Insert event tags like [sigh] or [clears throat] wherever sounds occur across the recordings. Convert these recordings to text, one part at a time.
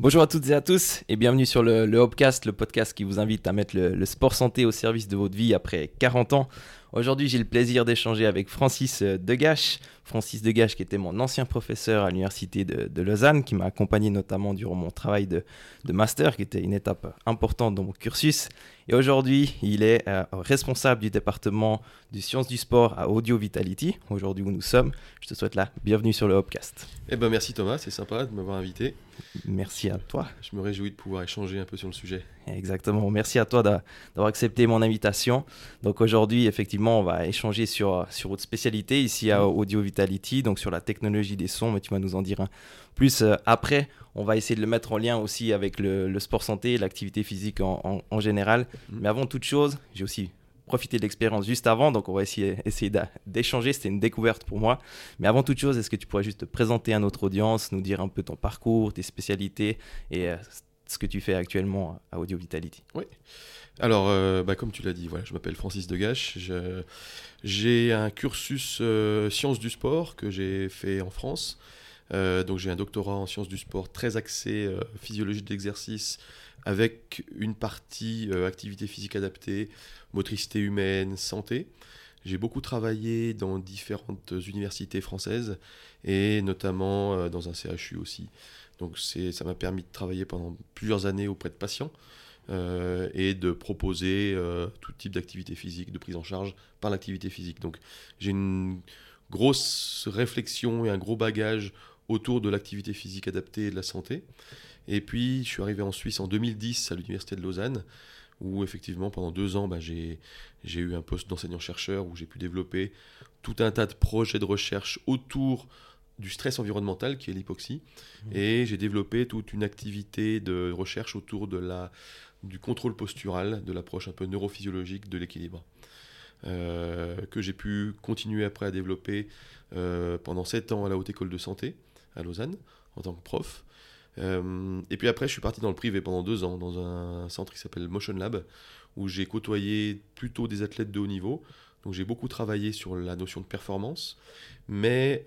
Bonjour à toutes et à tous et bienvenue sur le, Hopcast, le podcast qui vous invite à mettre le, le sport santé au service de votre vie après 40 ans. Aujourd'hui, j'ai le plaisir d'échanger avec Francis Degache. Francis Degache, qui était mon ancien professeur à l'université de, de Lausanne, qui m'a accompagné notamment durant mon travail de, de, master, qui était une étape importante dans mon cursus. Et aujourd'hui, il est euh, responsable du département du sciences du sport à Audio Vitality, aujourd'hui où nous sommes. Je te souhaite la bienvenue sur le Hopcast. Eh ben merci Thomas, c'est sympa de m'avoir invité. Merci à toi. Je me réjouis de pouvoir échanger un peu sur le sujet. Exactement. Merci à toi d'avoir accepté mon invitation. Donc aujourd'hui, effectivement, on va échanger sur, sur votre spécialité ici à Audio Vitality, donc sur la technologie des sons, mais tu vas nous en dire un plus euh, après. On va essayer de le mettre en lien aussi avec le, le sport santé, l'activité physique en, en, en général. Mmh. Mais avant toute chose, j'ai aussi profité de l'expérience juste avant, donc on va essayer, essayer d'échanger. C'était une découverte pour moi. Mais avant toute chose, est-ce que tu pourrais juste te présenter à notre audience, nous dire un peu ton parcours, tes spécialités et euh, ce que tu fais actuellement à Audio Vitality? Oui. Alors, euh, bah, comme tu l'as dit, voilà, je m'appelle Francis Degache. J'ai un cursus euh, sciences du sport que j'ai fait en France. Euh, donc j'ai un doctorat en sciences du sport très axé physiologie de l'exercice avec une partie activité physique adaptée, motricité humaine, santé. J'ai beaucoup travaillé dans différentes universités françaises et notamment dans un CHU aussi. Donc ça m'a permis de travailler pendant plusieurs années auprès de patients euh, et de proposer euh, tout type d'activité physique, de prise en charge par l'activité physique. Donc j'ai une grosse réflexion et un gros bagage autour de l'activité physique adaptée et de la santé. Et puis, je suis arrivé en Suisse en 2010 à l'Université de Lausanne, où effectivement, pendant deux ans, bah, j'ai eu un poste d'enseignant-chercheur où j'ai pu développer tout un tas de projets de recherche autour du stress environnemental, qui est l'hypoxie. Mmh. Et j'ai développé toute une activité de recherche autour de la, du contrôle postural, de l'approche un peu neurophysiologique de l'équilibre. Euh, que j'ai pu continuer après à développer euh, pendant sept ans à la Haute École de Santé à Lausanne en tant que prof. Euh, et puis après, je suis parti dans le privé pendant deux ans, dans un centre qui s'appelle Motion Lab, où j'ai côtoyé plutôt des athlètes de haut niveau. Donc j'ai beaucoup travaillé sur la notion de performance, mais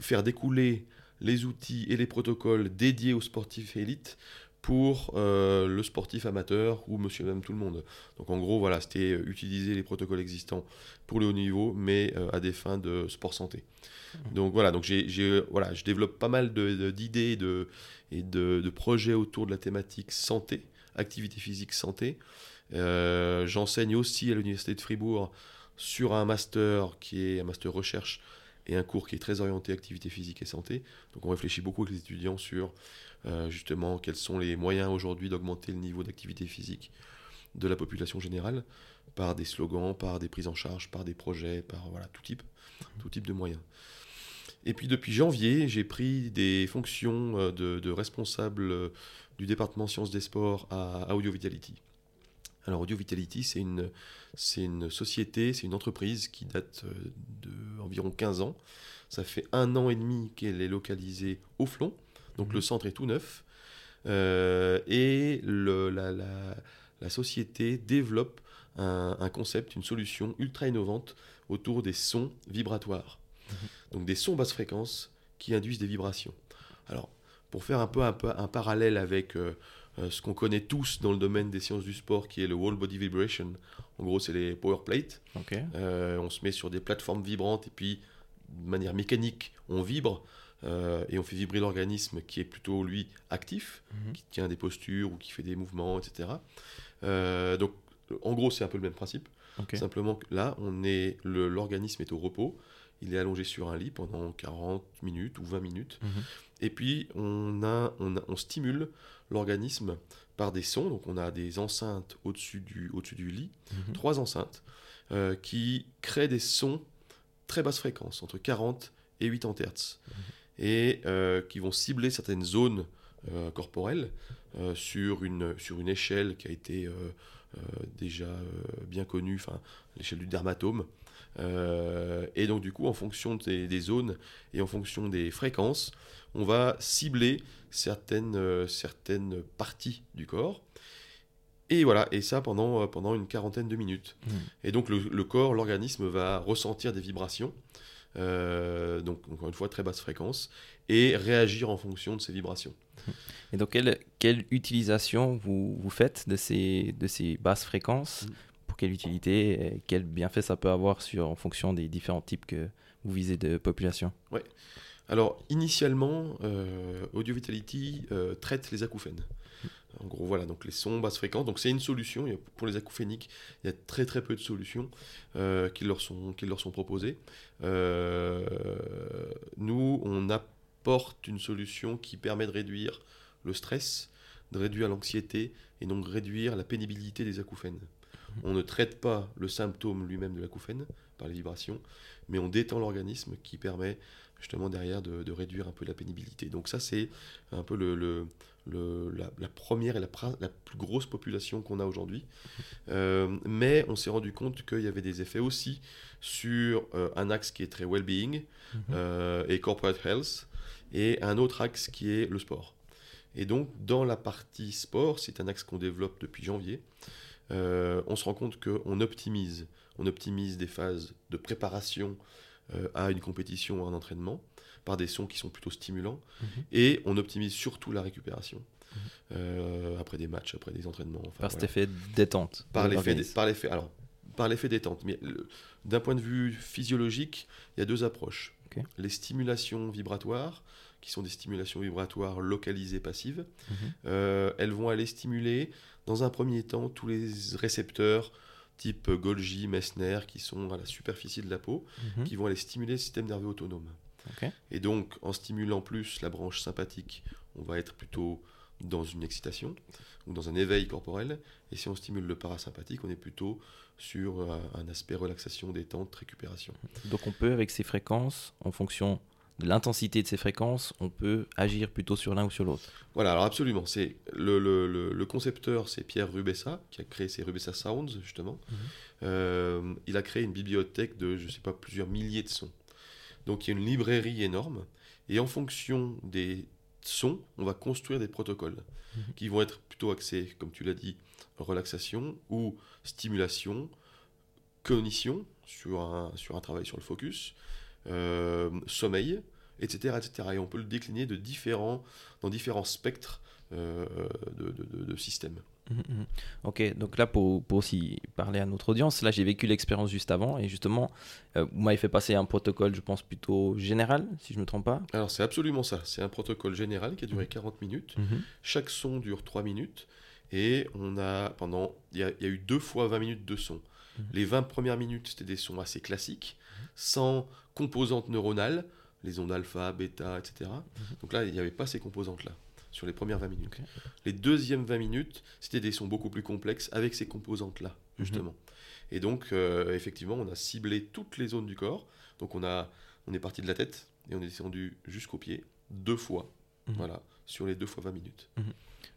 faire découler les outils et les protocoles dédiés aux sportifs élites pour euh, le sportif amateur ou monsieur même tout le monde. Donc en gros, voilà, c'était utiliser les protocoles existants pour le haut niveau, mais euh, à des fins de sport santé. Mmh. Donc voilà, donc j'ai, voilà, je développe pas mal d'idées de, et de, de, projets autour de la thématique santé, activité physique santé. Euh, j'enseigne aussi à l'université de Fribourg sur un master qui est un master recherche et un cours qui est très orienté activité physique et santé. Donc on réfléchit beaucoup avec les étudiants sur euh, justement quels sont les moyens aujourd'hui d'augmenter le niveau d'activité physique de la population générale par des slogans, par des prises en charge, par des projets, par voilà, tout type, tout type de moyens. Et puis depuis janvier, j'ai pris des fonctions euh, de, de, responsable euh, du département sciences des sports à, à Audio Vitality. Alors Audio Vitality, c'est une, société, c'est une entreprise qui date d'environ 15 ans. Ça fait un an et demi qu'elle est localisée au Flon, donc mmh. le centre est tout neuf. Euh, et le, la, la, la, société développe un, un, concept, une solution ultra innovante autour des sons vibratoires. Mmh. Donc des sons basse fréquence qui induisent des vibrations. Alors, pour faire un peu un, parallèle avec euh, euh, ce qu'on connaît tous dans le domaine des sciences du sport, qui est le Wall Body Vibration, en gros, c'est les power plates. Okay. Euh, on se met sur des plateformes vibrantes et puis, de manière mécanique, on vibre. Euh, et on fait vibrer l'organisme qui est plutôt lui actif, mmh. qui tient des postures ou qui fait des mouvements, etc. Euh, donc en gros c'est un peu le même principe. Okay. Simplement que là on est l'organisme est au repos, il est allongé sur un lit pendant 40 minutes ou 20 minutes, mmh. et puis on, a, on, a, on stimule l'organisme par des sons. Donc on a des enceintes au-dessus du, au du lit, mmh. trois enceintes euh, qui créent des sons très basse fréquence, entre 40 et 80 Hz et euh, qui vont cibler certaines zones euh, corporelles sur, une, sur une échelle qui a été déjà bien connue, l'échelle du dermatome. Et donc du coup, en fonction des, des, zones et en fonction des fréquences, on va cibler certaines, certaines parties du corps. Et voilà, et ça pendant, pendant une quarantaine de minutes. Mmh. Et donc le, le corps, l'organisme va ressentir des vibrations donc encore une fois très basse fréquence, et réagir en fonction de ces vibrations. Et donc quelle, quelle utilisation vous, vous, faites de ces, de ces basses fréquences mm. Quelle utilité et Quel bienfait ça peut avoir sur, en fonction des différents types que vous visez de population Ouais. Alors, initialement, euh, Audio Vitality euh, traite les acouphènes. En gros, voilà, donc les sons basse fréquence. Donc, c'est une solution. Pour les acouphéniques, il y a très très peu de solutions euh, qui, leur sont, qui leur sont proposées. nous, on apporte une solution qui permet de réduire le stress, de réduire l'anxiété et donc réduire la pénibilité des acouphènes. On ne traite pas le symptôme lui-même de l'acouphène par les vibrations, mais on détend l'organisme qui permet justement derrière de, réduire un peu la pénibilité. Donc ça c'est un peu le, la, première et la, la, plus grosse population qu'on a aujourd'hui. Euh, mais on s'est rendu compte qu'il y avait des effets aussi sur euh, un axe qui est très well-being mhm. euh, et corporate health, et un autre axe qui est le sport. Et donc dans la partie sport, c'est un axe qu'on développe depuis janvier. On se rend compte qu'on optimise, on optimise des phases de préparation euh, à une compétition ou un entraînement par des sons qui sont plutôt stimulants. Mhm. Et on optimise surtout la récupération. Mhm. Euh, après des matchs, après des entraînements. par cet effet détente. Par l'effet, par l'effet, alors, par l'effet détente. Mais d'un point de vue physiologique, il y a deux approches. Les stimulations vibratoires, qui sont des stimulations vibratoires localisées passives, mhm. euh, elles vont aller stimuler, dans un premier temps, tous les récepteurs type Golgi, Messner, qui sont à la superficie de la peau, mhm. qui vont aller stimuler le système nerveux autonome. Et donc, en stimulant plus la branche sympathique, on va être plutôt dans une excitation ou dans un éveil corporel. Et si on stimule le parasympathique, on est plutôt sur euh, un aspect relaxation, détente, récupération. Donc on peut, avec ces fréquences, en fonction de l'intensité de ces fréquences, on peut agir plutôt sur l'un ou sur l'autre. Voilà, alors absolument. C'est le, le, le, concepteur, c'est Pierre Rubessa, qui a créé ces Rubessa Sounds, justement. Mhm. Euh, il a créé une bibliothèque de, je ne sais pas, plusieurs milliers de sons. Donc il y a une librairie énorme, et en fonction des sons, on va construire des protocoles mhm. qui vont être plutôt axés, comme tu l'as dit, relaxation ou stimulation, cognition, sur un, sur un travail sur le focus, euh, sommeil, etc., etc. Et on peut le décliner de différents, dans différents spectres euh, de, systèmes. Mmh, mmh. Ok, donc là pour, pour, aussi parler à notre audience, là j'ai vécu l'expérience juste avant et justement euh, vous m'avez fait passer un protocole je pense plutôt général si je ne me trompe pas. Alors c'est absolument ça, c'est un protocole général qui a duré 40 mmh. minutes, chaque son dure 3 minutes et on a pendant, il y, a, eu deux fois 20 minutes de son. Les 20 premières minutes c'était des sons assez classiques, sans composantes neuronales, les ondes alpha, bêta, etc. Mhm. Donc là, il n'y avait pas ces composantes-là sur les premières 20 minutes. Les deuxièmes 20 minutes, c'était des sons beaucoup plus complexes avec ces composantes-là, mhm. justement. Et donc, euh, effectivement, on a ciblé toutes les zones du corps. Donc, on, a, on est parti de la tête et on est descendu jusqu'aux pieds deux fois, mhm. voilà, sur les deux fois 20 minutes.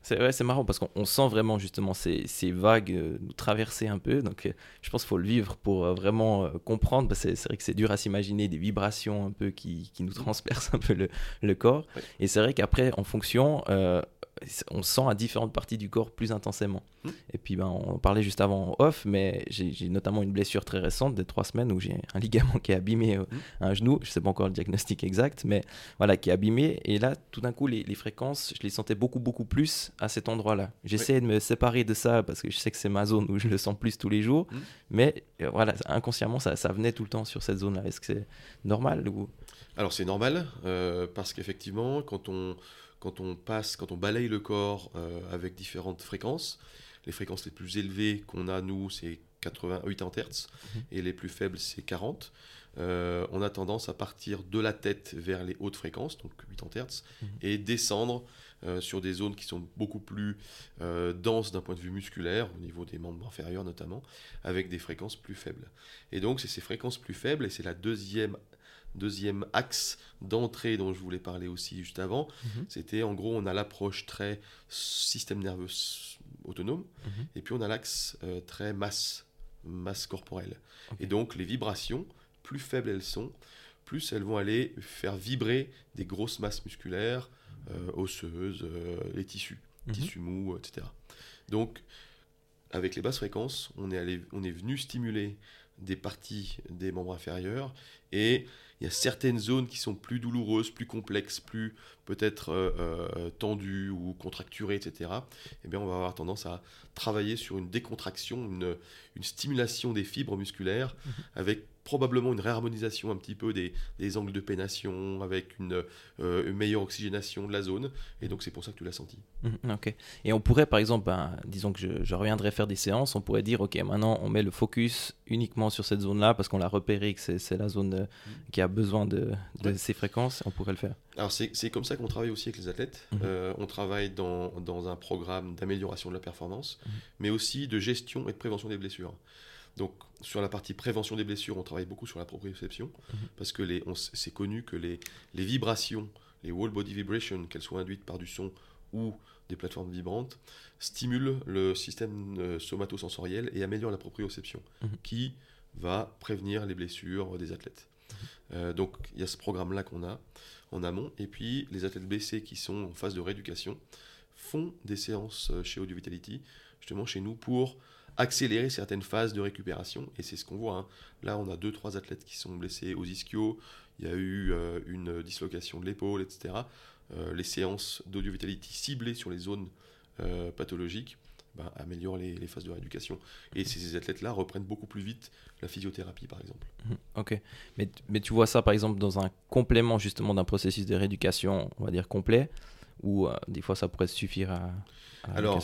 C'est marrant parce qu'on sent vraiment justement ces, ces vagues euh, nous traverser un peu. Donc euh, je pense qu'il faut le vivre pour euh, vraiment comprendre. C'est vrai que c'est dur à s'imaginer des vibrations un peu qui, qui nous transpercent [laughs] un peu le, le corps. Et c'est vrai qu'après, en fonction, on sent à différentes parties du corps plus intensément. Hmm. Et puis, ben, on parlait juste avant off, mais j'ai notamment une blessure très récente de trois semaines où j'ai un ligament qui est abîmé à euh, hmm. un genou. Je sais pas encore le diagnostic exact, mais voilà, qui est abîmé. Et là, tout d'un coup, les, fréquences, je les sentais beaucoup, beaucoup plus à cet endroit-là. J'essaie de me séparer de ça parce que je sais que c'est ma zone où je le sens plus tous les jours. Hmm. Mais euh, voilà, inconsciemment, ça, ça, venait tout le temps sur cette zone-là. Est-ce que c'est normal ou... Alors, c'est normal euh, parce qu'effectivement, quand on quand on passe, quand on balaye le corps euh, avec différentes fréquences, les fréquences les plus élevées qu'on a, nous, c'est 88 Hz, mhm. et les plus faibles, c'est 40. Euh, on a tendance à partir de la tête vers les hautes fréquences, donc 80 Hz, mhm. et descendre euh, sur des zones qui sont beaucoup plus denses d'un point de vue musculaire, au niveau des membres inférieurs notamment, avec des fréquences plus faibles. Et donc c'est ces fréquences plus faibles, et c'est la deuxième deuxième axe d'entrée dont je voulais parler aussi juste avant, mhm. c'était en gros on a l'approche très système nerveux autonome mhm. et puis on a l'axe euh, très masse, masse corporelle. Et donc les vibrations, plus faibles elles sont, plus elles vont aller faire vibrer des grosses masses musculaires, euh, osseuses, euh, les tissus, mhm. tissus mous, etc. Donc avec les basses fréquences, on est, allé, on est venu stimuler des parties des membres inférieurs et il y a certaines zones qui sont plus douloureuses, plus complexes, plus peut-être euh, euh, tendues ou contracturées, etc. Eh bien, on va avoir tendance à travailler sur une décontraction, une, une stimulation des fibres musculaires Mhm. avec probablement une réharmonisation un petit peu des, des angles de pénation, avec une, euh, une meilleure oxygénation de la zone. Et donc, c'est pour ça que tu l'as senti. Mhm, Ok. Et on pourrait, par exemple, ben, disons que je, je reviendrai faire des séances, on pourrait dire, ok, maintenant on met le focus uniquement sur cette zone-là parce qu'on l'a repéré que c'est la zone euh, qui a besoin de, de Ouais. ces fréquences, on pourrait le faire. Alors c'est comme ça qu'on travaille aussi avec les athlètes. Mhm. Euh, on travaille dans, dans un programme d'amélioration de la performance, Mhm. mais aussi de gestion et de prévention des blessures. Donc sur la partie prévention des blessures, on travaille beaucoup sur la proprioception, Mhm. parce que les- c'est connu que les, les vibrations, les whole body vibrations, qu'elles soient induites par du son ou des plateformes vibrantes, stimulent le système euh, somatosensoriel et améliorent la proprioception, Mhm. qui va prévenir les blessures des athlètes. Euh, donc il y a ce programme-là qu'on a en amont. Et puis les athlètes blessés qui sont en phase de rééducation font des séances euh, chez Audio Vitality, justement chez nous, pour accélérer certaines phases de récupération. Et c'est ce qu'on voit. hein. Là, on a deux, trois athlètes qui sont blessés aux ischios. Il y a eu euh, une dislocation de l'épaule, etc. Euh, les séances d'Audio Vitality ciblées sur les zones euh, pathologiques ben, améliorent les, phases de rééducation. Et ces athlètes-là reprennent beaucoup plus vite la physiothérapie, par exemple. Mhm, Ok. Mais, mais tu vois ça, par exemple, dans un complément justement d'un processus de rééducation, on va dire complet, euh, des fois ça pourrait suffire à, Alors,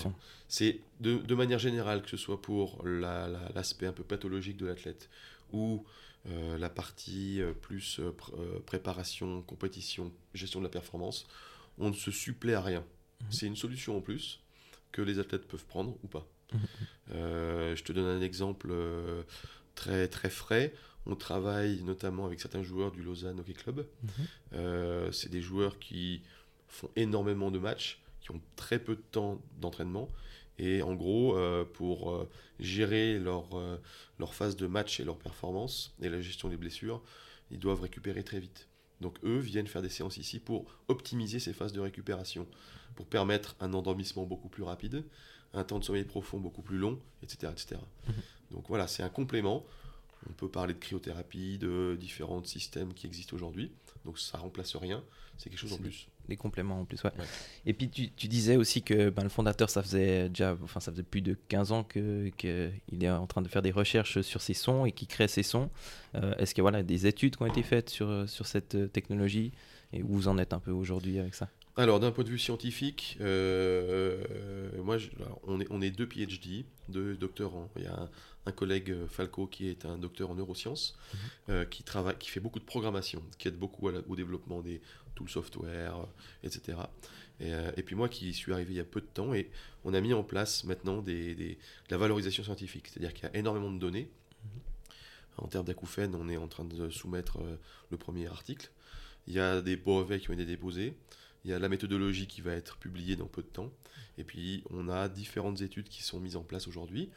C'est de, de manière générale, que ce soit pour la- la- l'aspect un peu pathologique de l'athlète ou euh, la partie euh, plus euh, pr- préparation, compétition, gestion de la performance, on ne se supplée à rien. Mhm. C'est une solution en plus que les athlètes peuvent prendre ou pas. Mhm. Euh, je te donne un exemple très, très frais. On travaille notamment avec certains joueurs du Lausanne Hockey Club. Mhm. C'est des joueurs qui font énormément de matchs, qui ont très peu de temps d'entraînement. Et en gros, euh, pour euh, gérer leur, euh, leur phase de match et leur performance et la gestion des blessures, ils doivent récupérer très vite. Donc eux viennent faire des séances ici pour optimiser ces phases de récupération, pour permettre un endormissement beaucoup plus rapide, un temps de sommeil profond beaucoup plus long, etc. etc. Mhm. Donc voilà, c'est un complément. On peut parler de cryothérapie, de différents systèmes qui existent aujourd'hui. Donc ça remplace rien, c'est quelque chose en plus. Des compléments en plus, ouais. Ouais. Et puis tu, tu disais aussi que ben, le fondateur, ça faisait déjà, enfin ça faisait plus de 15 ans que qu'il est en train de faire des recherches sur ces sons et qu'il crée ces sons. Euh, Est-ce qu'il y a voilà, des études qui ont été faites sur, sur cette euh, technologie et où vous en êtes un peu aujourd'hui avec ça? Alors, d'un point de vue scientifique, euh, moi, je- alors, on, est, on est deux PhD, deux docteurs. En, il y a un, un collègue euh, Falco qui est un docteur en neurosciences, Mhm. euh, qui travaille, qui fait beaucoup de programmation, qui aide beaucoup la- au développement des tools software, euh, etc. Et, et puis moi, qui suis arrivé il y a peu de temps, et on a mis en place maintenant des, des- de la valorisation scientifique, c'est-à-dire qu'il y a énormément de données. En termes d'acouphènes, on est en train de soumettre le premier article. Il y a des brevets qui ont été déposés. Il y a la méthodologie qui va être publiée dans peu de temps. Et puis, on a différentes études qui sont mises en place aujourd'hui.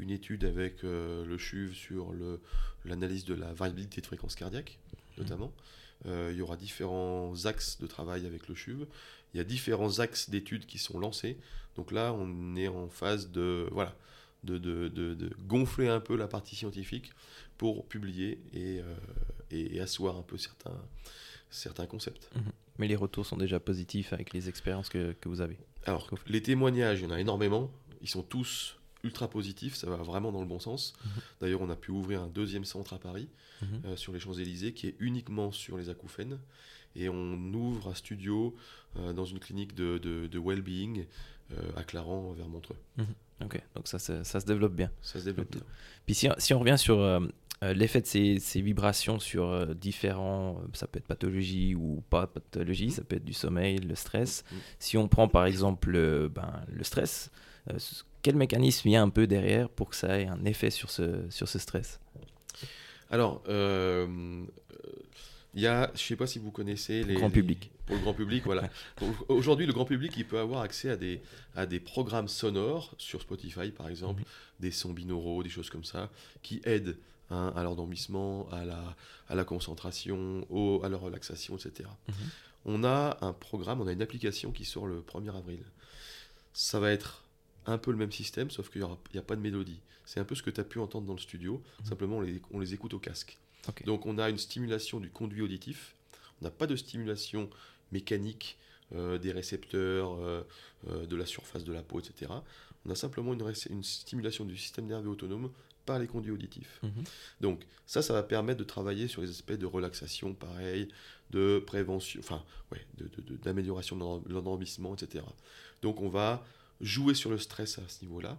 Une étude avec euh, le CHUV sur l'analyse de la variabilité de fréquence cardiaque, notamment. Euh, il y aura différents axes de travail avec le CHUV. Il y a différents axes d'études qui sont lancés. Donc là, on est en phase de, voilà, de, de- de- de gonfler un peu la partie scientifique pour publier et, euh, et- et asseoir un peu certains, certains concepts. Mais les retours sont déjà positifs avec les expériences que, que vous avez. Alors, les témoignages, il y en a énormément. Ils sont tous ultra positifs, ça va vraiment dans le bon sens. Mhm. D'ailleurs, on a pu ouvrir un deuxième centre à Paris, Mhm. euh, sur les Champs-Élysées, qui est uniquement sur les acouphènes. Et on ouvre un studio euh, dans une clinique de, de, de well-being euh, à Clarens, vers Montreux. Ok, donc ça, se- ça se développe bien. Ça se développe bien. Puis si, si on revient sur l'effet de ces, ces vibrations sur différents, ça peut être pathologie ou pas pathologie, Mhm. ça peut être du sommeil, le stress. Mhm. Si on prend par exemple ben, le stress, quel mécanisme il y a un peu derrière pour que ça ait un effet sur ce, sur ce stress? Alors, euh, il y a, je sais pas si vous connaissez les grand les- public. Pour le grand public, voilà. [laughs] Aujourd'hui, le grand public, il peut avoir accès à des, à des programmes sonores sur Spotify, par exemple, Mhm. des sons binauraux, des choses comme ça, qui aident hein, à l'endormissement, à la, à la concentration, au, à la relaxation, etc. Mhm. On a un programme, on a une application qui sort le 1er avril. Ça va être un peu le même système, sauf qu'il n'y a pas de mélodie. C'est un peu ce que tu as pu entendre dans le studio, mhm. simplement on les, on les, écoute au casque. Donc on a une stimulation du conduit auditif, on n'a pas de stimulation mécanique euh, des récepteurs, euh, euh, de la surface de la peau, etc. On a simplement une, une stimulation du système nerveux autonome par les conduits auditifs. Mhm. Donc ça, ça va permettre de travailler sur les aspects de relaxation, pareil, de prévention, enfin, ouais, d'amélioration de, de l'endormissement, etc. Donc on va jouer sur le stress à ce niveau-là.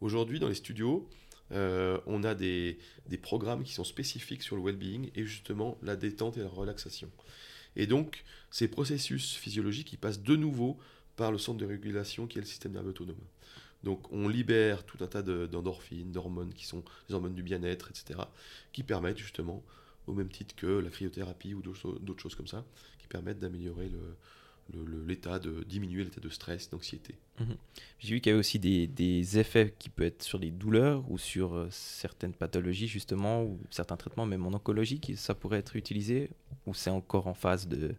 Aujourd'hui, dans les studios, euh, on a des, programmes qui sont spécifiques sur le well-being et justement la détente et la relaxation. Et donc, ces processus physiologiques, ils passent de nouveau par le centre de régulation qui est le système nerveux autonome. Donc, on libère tout un tas d'endorphines, d'hormones qui sont les hormones du bien-être, etc., qui permettent justement, au même titre que la cryothérapie ou d'autres choses comme ça, qui permettent d'améliorer le, l'état de diminuer l'état de stress, d'anxiété. Mhm. J'ai vu qu'il y avait aussi des, effets qui peuvent être sur les douleurs ou sur euh, certaines pathologies justement ou certains traitements, même en oncologie, ça pourrait être utilisé ou c'est encore en phase de,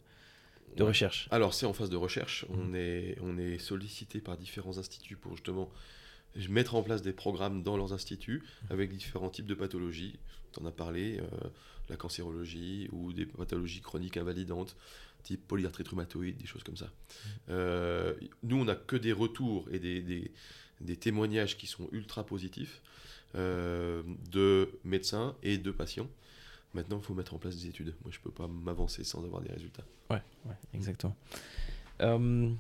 de recherche? Alors c'est en phase de recherche. Mhm. On, est, on est sollicité par différents instituts pour justement mettre en place des programmes dans leurs instituts mhm. avec différents types de pathologies. Tu en as parlé, euh, la cancérologie ou des pathologies chroniques invalidantes polyarthrite rhumatoïde, des choses comme ça. Euh, nous, on n'a que des retours et des, témoignages qui sont ultra positifs euh, de médecins et de patients. Maintenant, il faut mettre en place des études. Moi, je ne peux pas m'avancer sans avoir des résultats. Ouais exactement. Euh,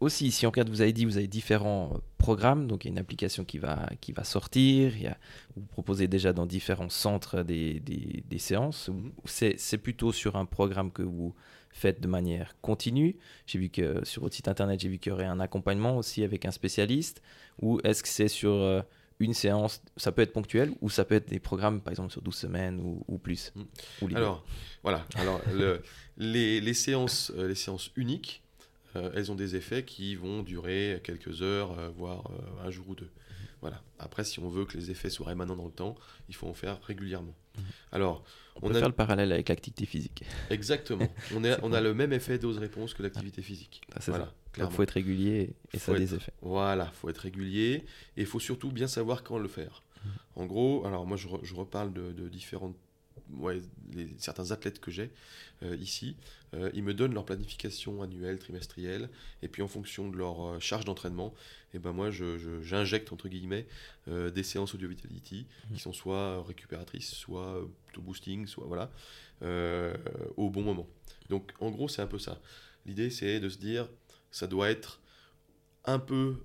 aussi, si on regarde, vous avez dit, vous avez différents programmes. Donc, il y a une application qui va, qui va sortir. Il y a, vous proposez déjà dans différents centres des, des, des séances. Mmh. C'est plutôt sur un programme que vous faites de manière continue? J'ai vu que sur votre site internet, j'ai vu qu'il y aurait un accompagnement aussi avec un spécialiste. Ou est-ce que c'est sur euh, une séance, ça peut être ponctuel, ou ça peut être des programmes, par exemple, sur 12 semaines ou, plus? Mm. Alors, voilà. Alors, les, les, séances, euh, les séances uniques, euh, elles ont des effets qui vont durer quelques heures, voire un jour ou deux. Voilà. Après, si on veut que les effets soient rémanents dans le temps, il faut en faire régulièrement. Mm-hmm. Alors, on, peut faire le parallèle avec l'activité physique. Exactement. [laughs] On, est, on a le même effet dose-réponse que l'activité physique. Ah, voilà, Il faut être régulier et ça a des effets. Voilà, il faut être régulier et il faut surtout bien savoir quand le faire. Mmh. En gros, alors moi je, je reparle de, de différentes ouais, les, certains athlètes que j'ai euh, ici, euh, ils me donnent leur planification annuelle, trimestrielle, et puis en fonction de leur euh, charge d'entraînement, et eh ben moi j'injecte entre guillemets des séances audio vitality mmh. qui sont soit récupératrices, soit plutôt boosting, soit voilà, au bon moment. Donc en gros c'est un peu ça. L'idée c'est de se dire ça doit être un peu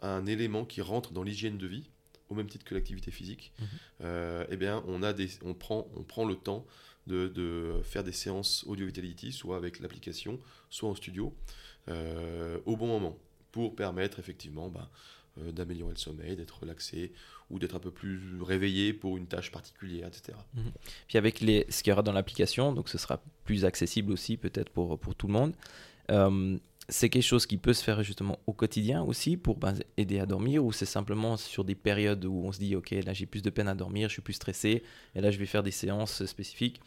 un élément qui rentre dans l'hygiène de vie au même titre que l'activité physique, mhm. euh, eh bien, on, a des, on, prend, on prend le temps de, faire des séances audio vitality, soit avec l'application, soit en studio, euh, au bon moment, pour permettre effectivement bah, euh, d'améliorer le sommeil, d'être relaxé ou d'être un peu plus réveillé pour une tâche particulière, etc. Mhm. Puis avec les, ce qu'il y aura dans l'application, donc ce sera plus accessible aussi peut-être pour, pour tout le monde c'est quelque chose qui peut se faire justement au quotidien aussi pour ben, aider à dormir ou c'est simplement sur des périodes où on se dit ok là j'ai plus de peine à dormir, je suis plus stressé et là je vais faire des séances spécifiques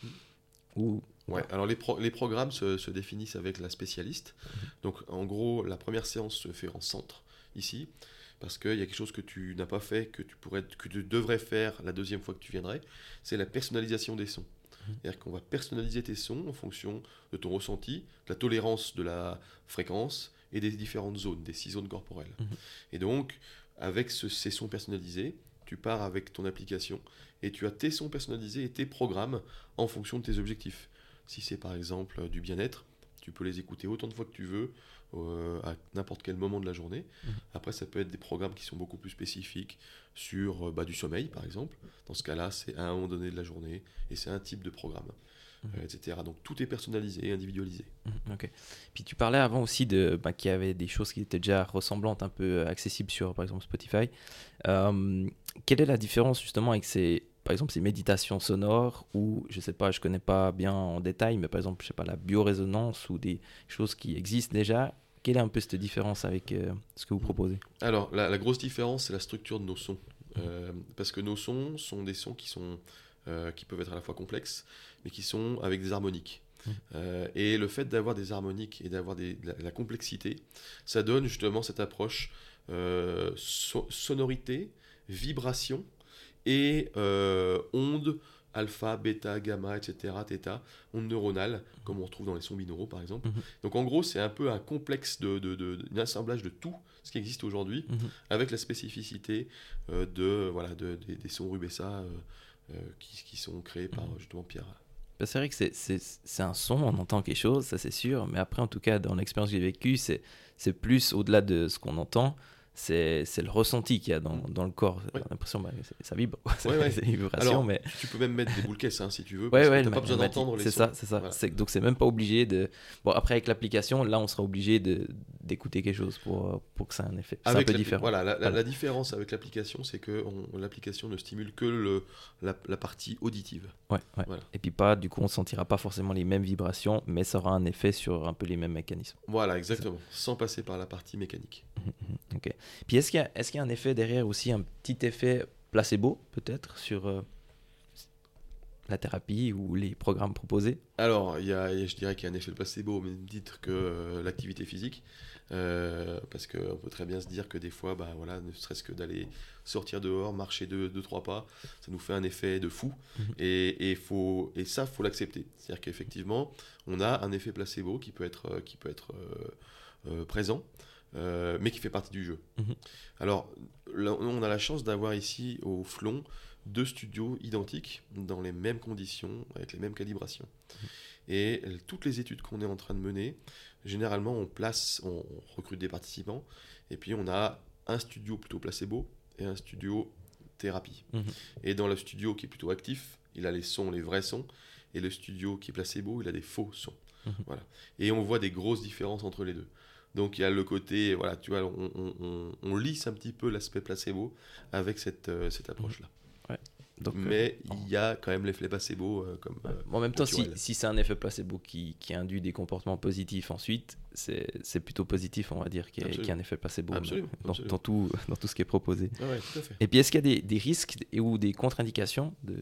ou Ouais, alors les, les programmes se, définissent avec la spécialiste. Mhm. Donc en gros, la première séance se fait en centre, ici, parce qu'il y a quelque chose que tu n'as pas fait, que tu, pourrais, que tu devrais faire la deuxième fois que tu viendrais, c'est la personnalisation des sons. C'est-à-dire qu'on va personnaliser tes sons en fonction de ton ressenti, de la tolérance de la fréquence et des différentes zones, des six zones corporelles. Mhm. Et donc, avec ces sons personnalisés, tu pars avec ton application et tu as tes sons personnalisés et tes programmes en fonction de tes objectifs. Si c'est par exemple du bien-être, tu peux les écouter autant de fois que tu veux, euh, à n'importe quel moment de la journée. Mhm. Après, ça peut être des programmes qui sont beaucoup plus spécifiques sur euh, bah, du sommeil, par exemple. Dans ce cas-là, c'est à un moment donné de la journée et c'est un type de programme. Mhm. Euh, etc. Donc tout est personnalisé et individualisé. Mhm, ok. Puis tu parlais avant aussi de bah, qu'il y avait des choses qui étaient déjà ressemblantes, un peu accessibles sur par exemple Spotify. quelle est la différence justement avec ces par exemple ces méditations sonores ou je sais pas, je connais pas bien en détail, mais par exemple je sais pas la biorésonance ou des choses qui existent déjà. Quelle est un peu cette différence avec euh, ce que vous proposez? Alors la, grosse différence c'est la structure de nos sons, euh, parce que nos sons sont des sons qui sont euh, qui peuvent être à la fois complexes, mais qui sont avec des harmoniques. Mmh. et le fait d'avoir des harmoniques et d'avoir la, la, complexité, ça donne justement cette approche euh, so- sonorité, vibration et euh, ondes alpha, bêta, gamma, etc., θ, ondes neuronales, comme on retrouve dans les sons binauraux par exemple. Mhm. Donc en gros, c'est un peu un complexe, de, de, de- assemblage de tout ce qui existe aujourd'hui, Mhm. avec la spécificité euh, de, voilà, de, des, sons Rubessa euh, euh, qui, qui sont créés par Mhm. justement Pierre. Bah, C'est vrai que c'est- c'est c'est un son, on entend quelque chose, ça c'est sûr, mais après, en tout cas, dans l'expérience que j'ai vécue, c'est c'est plus au-delà de ce qu'on entend, c'est c'est le ressenti qu'il y a dans, dans le corps. Ouais. J'ai l'impression bah, c'est- ça vibre, c'est Ouais, ouais. [laughs] c'est une vibration, Alors, mais Tu peux même mettre des boules caisses hein, si tu veux, ouais, [laughs] parce ouais, que pas besoin d'entendre les C'est ça, c'est ça. Voilà. Donc c'est même pas obligé de. Bon, après, avec l'application, là, on sera obligé de- d'écouter quelque chose pour, pour que ça ait un effet. C'est un peu différent. Voilà, la, la- Voilà. la différence avec l'application, c'est que on- l'application ne stimule que le, la, la partie auditive. Ouais, ouais. Voilà. Et puis pas, du coup, on sentira pas forcément les mêmes vibrations, mais ça aura un effet sur un peu les mêmes mécanismes. Voilà, exactement. Sans passer par la partie mécanique. Ok. Puis est-ce qu'il y, a- est-ce qu'il y a un effet derrière aussi, un petit effet placebo peut-être sur euh, la thérapie ou les programmes proposés? Alors, il y a, je dirais qu'il y a un effet placebo au même titre que euh, l'activité physique. Euh, parce qu'on peut très bien se dire que des fois, bah, voilà, ne serait-ce que d'aller sortir dehors, marcher deux, deux, trois pas, ça nous fait un effet de fou. Mhm. et, et, faut, et ça, faut l'accepter. C'est-à-dire qu'effectivement, on a un effet placebo qui peut être, qui peut être euh, euh, présent, euh, mais qui fait partie du jeu. Mhm. Alors, là, on a la chance d'avoir ici au Flon deux studios identiques, dans les mêmes conditions, avec les mêmes calibrations. Et euh, toutes les études qu'on est en train de mener, généralement, on place, on, on recrute des participants, et puis on a un studio plutôt placebo et un studio thérapie. Mhm. Et dans le studio qui est plutôt actif, il a les sons, les vrais sons, et le studio qui est placebo, il a des faux sons. Mhm. Voilà. Et on voit des grosses différences entre les deux. Donc il y a le côté, voilà, tu vois, on, on- on- lisse un petit peu l'aspect placebo avec cette, euh, cette approche-là. Donc, euh, Mais il y a quand même l'effet placebo euh, comme... Euh, en même temps, si, naturel. si c'est un effet placebo qui, qui induit des comportements positifs ensuite, c'est plutôt positif, on va dire, qu'il y, ait- qu'il y ait un effet placebo Absolument, dans, absolument. dans tout, [laughs] dans tout ce qui est proposé. Ah ouais, tout à fait. Et puis, est-ce qu'il y a des, des risques et- ou des contre-indications de,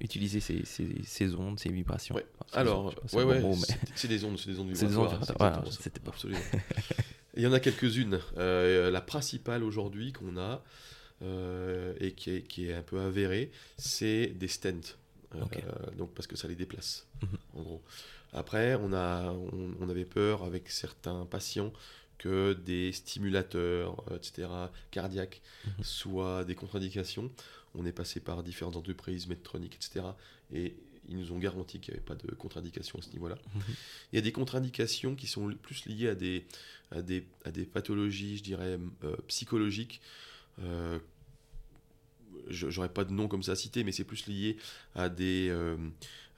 utiliser ces, ces, ces ondes, ces vibrations? Ouais. Enfin, ces Alors, c'est ouais, bon mais- des ondes, c'est des ondes vibratoires. voilà, c'était pas- Absolument. Il y en a quelques-unes. Euh, la principale aujourd'hui qu'on a, euh, et qui est, qui est un peu avérée, c'est des stents. Euh, donc parce que ça les déplace, Mhm. en gros. Après, on, a, on, on avait peur avec certains patients que des stimulateurs, euh, etc., cardiaques, Mhm. soient des contre-indications. On est passé par différentes entreprises, Medtronic, etc. Et ils nous ont garanti qu'il n'y avait pas de contre-indication à ce niveau-là. Mhm. Il y a des contre-indications qui sont plus liées à des, à des, à des pathologies, je dirais, euh, psychologiques. Euh, J'aurais pas de nom comme ça à citer, mais c'est plus lié à des, euh,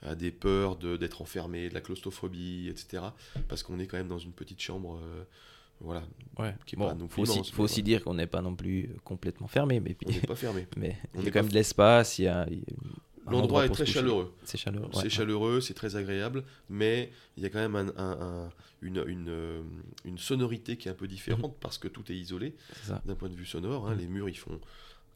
à des peurs de- d'être enfermé, de la claustrophobie, etc. Parce qu'on est quand même dans une petite chambre. euh, voilà, Ouais. qui est Bon, pas non plus faut aussi, faut dire qu'on n'est pas non plus complètement fermé, mais, on n'est pas fermé. [laughs] mais On il y a quand même de l'espace, il y a. L'endroit endroit est très chaleureux. C'est chaleureux. C'est ouais. chaleureux, c'est très agréable, mais il y a quand même un- un- un- une, une, euh, une sonorité qui est un peu différente parce que tout est isolé d'un point de vue sonore. hein. Mhm. Les murs, ils font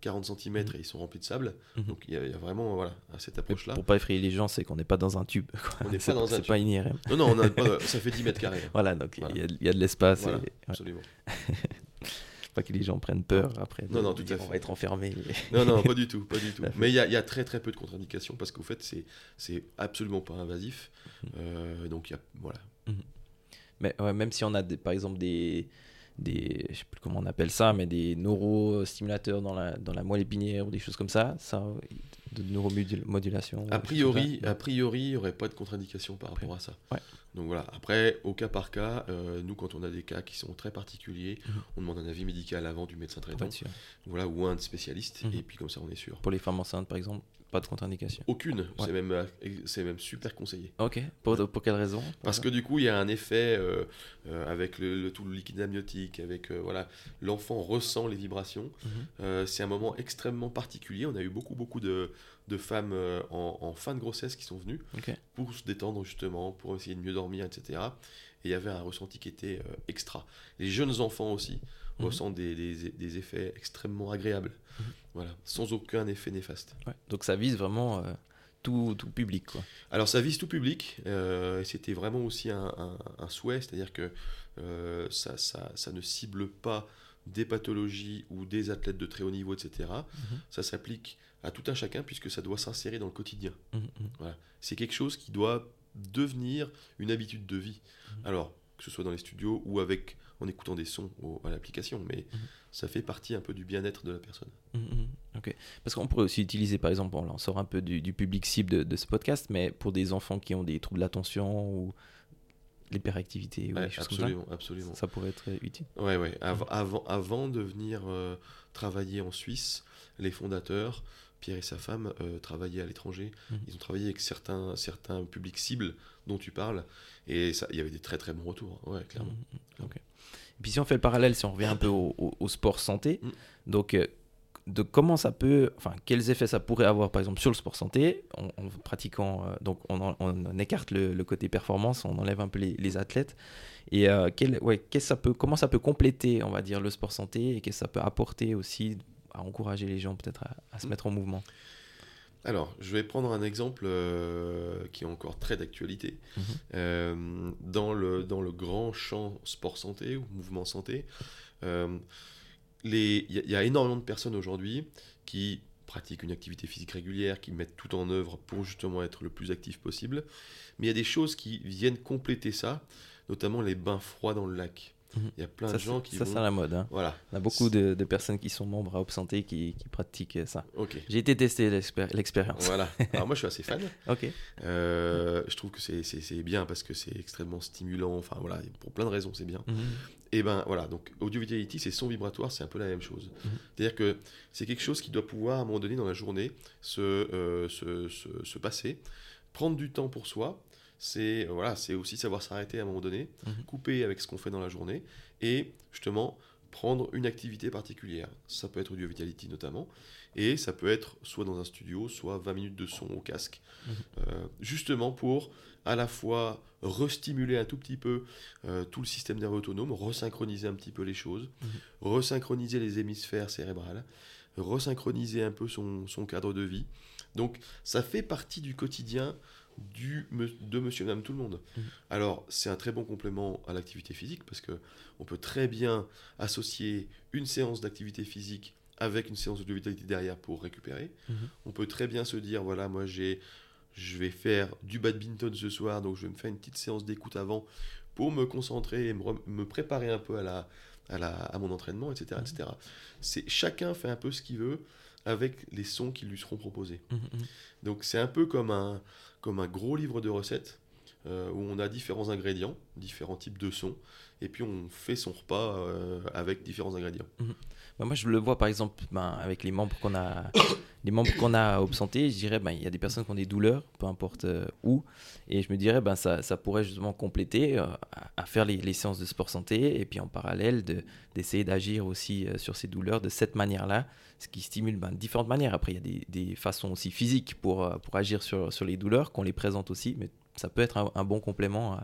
40 cm et ils sont remplis de sable. Mhm. Donc il y, a, il y a vraiment voilà, cette approche-là. Pour pas effrayer les gens, c'est qu'on n'est pas dans un tube. quoi. On n'est pas dans un C'est pas une IRM. Non, non, on a pas- [laughs] ça fait 10 mètres carrés. Voilà, donc Voilà. il y a- il y, a de l'espace. Voilà. et- ouais. Absolument. [laughs] Pas que les gens prennent peur après. Non, non, tout à On fait. va être enfermé. [laughs] Non, non, pas du tout, pas du [laughs] tout. Mais il y y a très très peu de contre-indications parce qu'au fait, c'est c'est absolument pas invasif. Mhm. Euh, donc il y a, voilà. Mais ouais, même si on a des- par exemple des, des, je sais plus comment on appelle ça, mais des neurostimulateurs dans la, dans la moelle épinière ou des choses comme ça, ça de neuromodulation. A priori, a priori, il n'y aurait pas de contre-indication par rapport à ça. Ouais. Donc voilà. Après, au cas par cas, euh, nous, quand on a des cas qui sont très particuliers, Mhm. on demande un avis médical avant du médecin traitant, voilà, ou un spécialiste, Mhm. et puis comme ça, on est sûr. Pour les femmes enceintes, par exemple, pas de contre-indication. Aucune. Ouais. C'est même, euh, c'est même super conseillé. Ok. Pour, pour quelle raison Parce que du coup, il y a un effet euh, euh, avec le, le- tout le liquide amniotique, avec euh, voilà, l'enfant ressent les vibrations. Mhm. C'est un moment extrêmement particulier. On a eu beaucoup, beaucoup de, de femmes en, en fin de grossesse qui sont venues pour se détendre justement, pour essayer de mieux dormir, etc. Et il y avait un ressenti qui était extra. Les jeunes enfants aussi Mhm. ressentent des, des- des effets extrêmement agréables. Mhm. Voilà, sans aucun effet néfaste. Ouais. Donc ça vise vraiment euh, tout, tout public. Quoi. Alors ça vise tout public, euh, et c'était vraiment aussi un, un- un souhait, c'est-à-dire que euh, ça, ça- ça ne cible pas des pathologies ou des athlètes de très haut niveau, etc., Mhm. ça s'applique à tout un chacun puisque ça doit s'insérer dans le quotidien. Mhm, mhm. C'est quelque chose qui doit devenir une habitude de vie. Mhm. Alors, que ce soit dans les studios ou avec en écoutant des sons au- à l'application, mais Mhm. ça fait partie un peu du bien-être de la personne. Mhm, mhm. Parce qu'on pourrait aussi utiliser, par exemple, on sort un peu du, du public cible de, de ce podcast, mais pour des enfants qui ont des troubles d'attention ou l'hyperactivité ou Ouais, des choses comme ça, absolument, absolument. ça pourrait être utile. Ouais, ouais. Av- avant, avant de venir euh, travailler en Suisse, les fondateurs, Pierre et sa femme, euh, travaillaient à l'étranger. Mhm. Ils ont travaillé avec certains, certains publics cibles dont tu parles, et il y avait des très très bons retours. hein. Ouais, clairement. Ok. Et puis si on fait le parallèle, si on revient un peu au, au- au sport santé, Mhm. donc euh, de comment ça peut, enfin quels effets ça pourrait avoir par exemple sur le sport santé en, en pratiquant, euh, donc on, en- on écarte le, le côté performance, on enlève un peu les, les athlètes et euh, quel, ouais, qu'est-ce que ça peut, comment ça peut compléter, on va dire, le sport santé et qu'est-ce que ça peut apporter aussi à encourager les gens peut-être à, à se mettre en mouvement. Alors, je vais prendre un exemple euh, qui est encore très d'actualité. Mhm. Euh, dans, le, dans le grand champ sport santé ou mouvement santé, euh, il y, a- il y a énormément de personnes aujourd'hui qui pratiquent une activité physique régulière, qui mettent tout en œuvre pour justement être le plus actif possible. Mais il y a des choses qui viennent compléter ça, notamment les bains froids dans le lac. Mhm. Il y a plein Ça, de gens qui ça vont... c'est la mode. hein. Voilà, On a beaucoup de, de personnes qui sont membres à Op Santé qui, qui pratiquent ça. ok. J'ai été tester l'expér- l'expérience. Voilà. [laughs] Alors moi je suis assez fan. Ok. Euh, je trouve que c'est- bien parce que c'est extrêmement stimulant. Enfin voilà, pour plein de raisons c'est bien. Mhm. Et ben voilà, donc Audio Vitality, c'est son vibratoire, c'est un peu la même chose. Mhm. C'est-à-dire que c'est quelque chose qui doit pouvoir à un moment donné dans la journée se, euh, se, se- se passer, prendre du temps pour soi. C'est euh, voilà, c'est aussi savoir s'arrêter à un moment donné, Mhm. couper avec ce qu'on fait dans la journée et justement prendre une activité particulière. Ça peut être Audio Vitality notamment, et ça peut être soit dans un studio, soit 20 minutes de son au casque, Mhm. Euh, justement pour à la fois restimuler un tout petit peu euh, tout le système nerveux autonome, resynchroniser un petit peu les choses, Mhm. resynchroniser les hémisphères cérébrales, resynchroniser un peu son, son cadre de vie. Donc ça fait partie du quotidien du, de monsieur et madame tout le monde. Mhm. Alors c'est un très bon complément à l'activité physique parce que on peut très bien associer une séance d'activité physique avec une séance de vitalité derrière pour récupérer. Mhm. On peut très bien se dire voilà moi j'ai je vais faire du badminton ce soir donc je vais me faire une petite séance d'écoute avant pour me concentrer et me, me préparer un peu à la à, la, à mon entraînement etc etc c'est chacun fait un peu ce qu'il veut avec les sons qui lui seront proposés donc c'est un peu comme un, comme un gros livre de recettes euh, où on a différents ingrédients, différents types de sons, et puis on fait son repas euh, avec différents ingrédients. Bah, moi, je le vois par exemple ben, avec les membres qu'on a, [coughs] les membres qu'on a Santé. Je dirais, ben, il y a des personnes qui ont des douleurs, peu importe euh, où, et je me dirais, ben, ça, ça pourrait justement compléter euh, à, faire les, les séances de sport santé, et puis en parallèle de- d'essayer d'agir aussi euh, sur ces douleurs de cette manière-là, ce qui stimule ben, différentes manières. Après, il y a des, des façons aussi physiques pour, pour agir sur, sur les douleurs, qu'on les présente aussi, mais ça peut être un, bon complément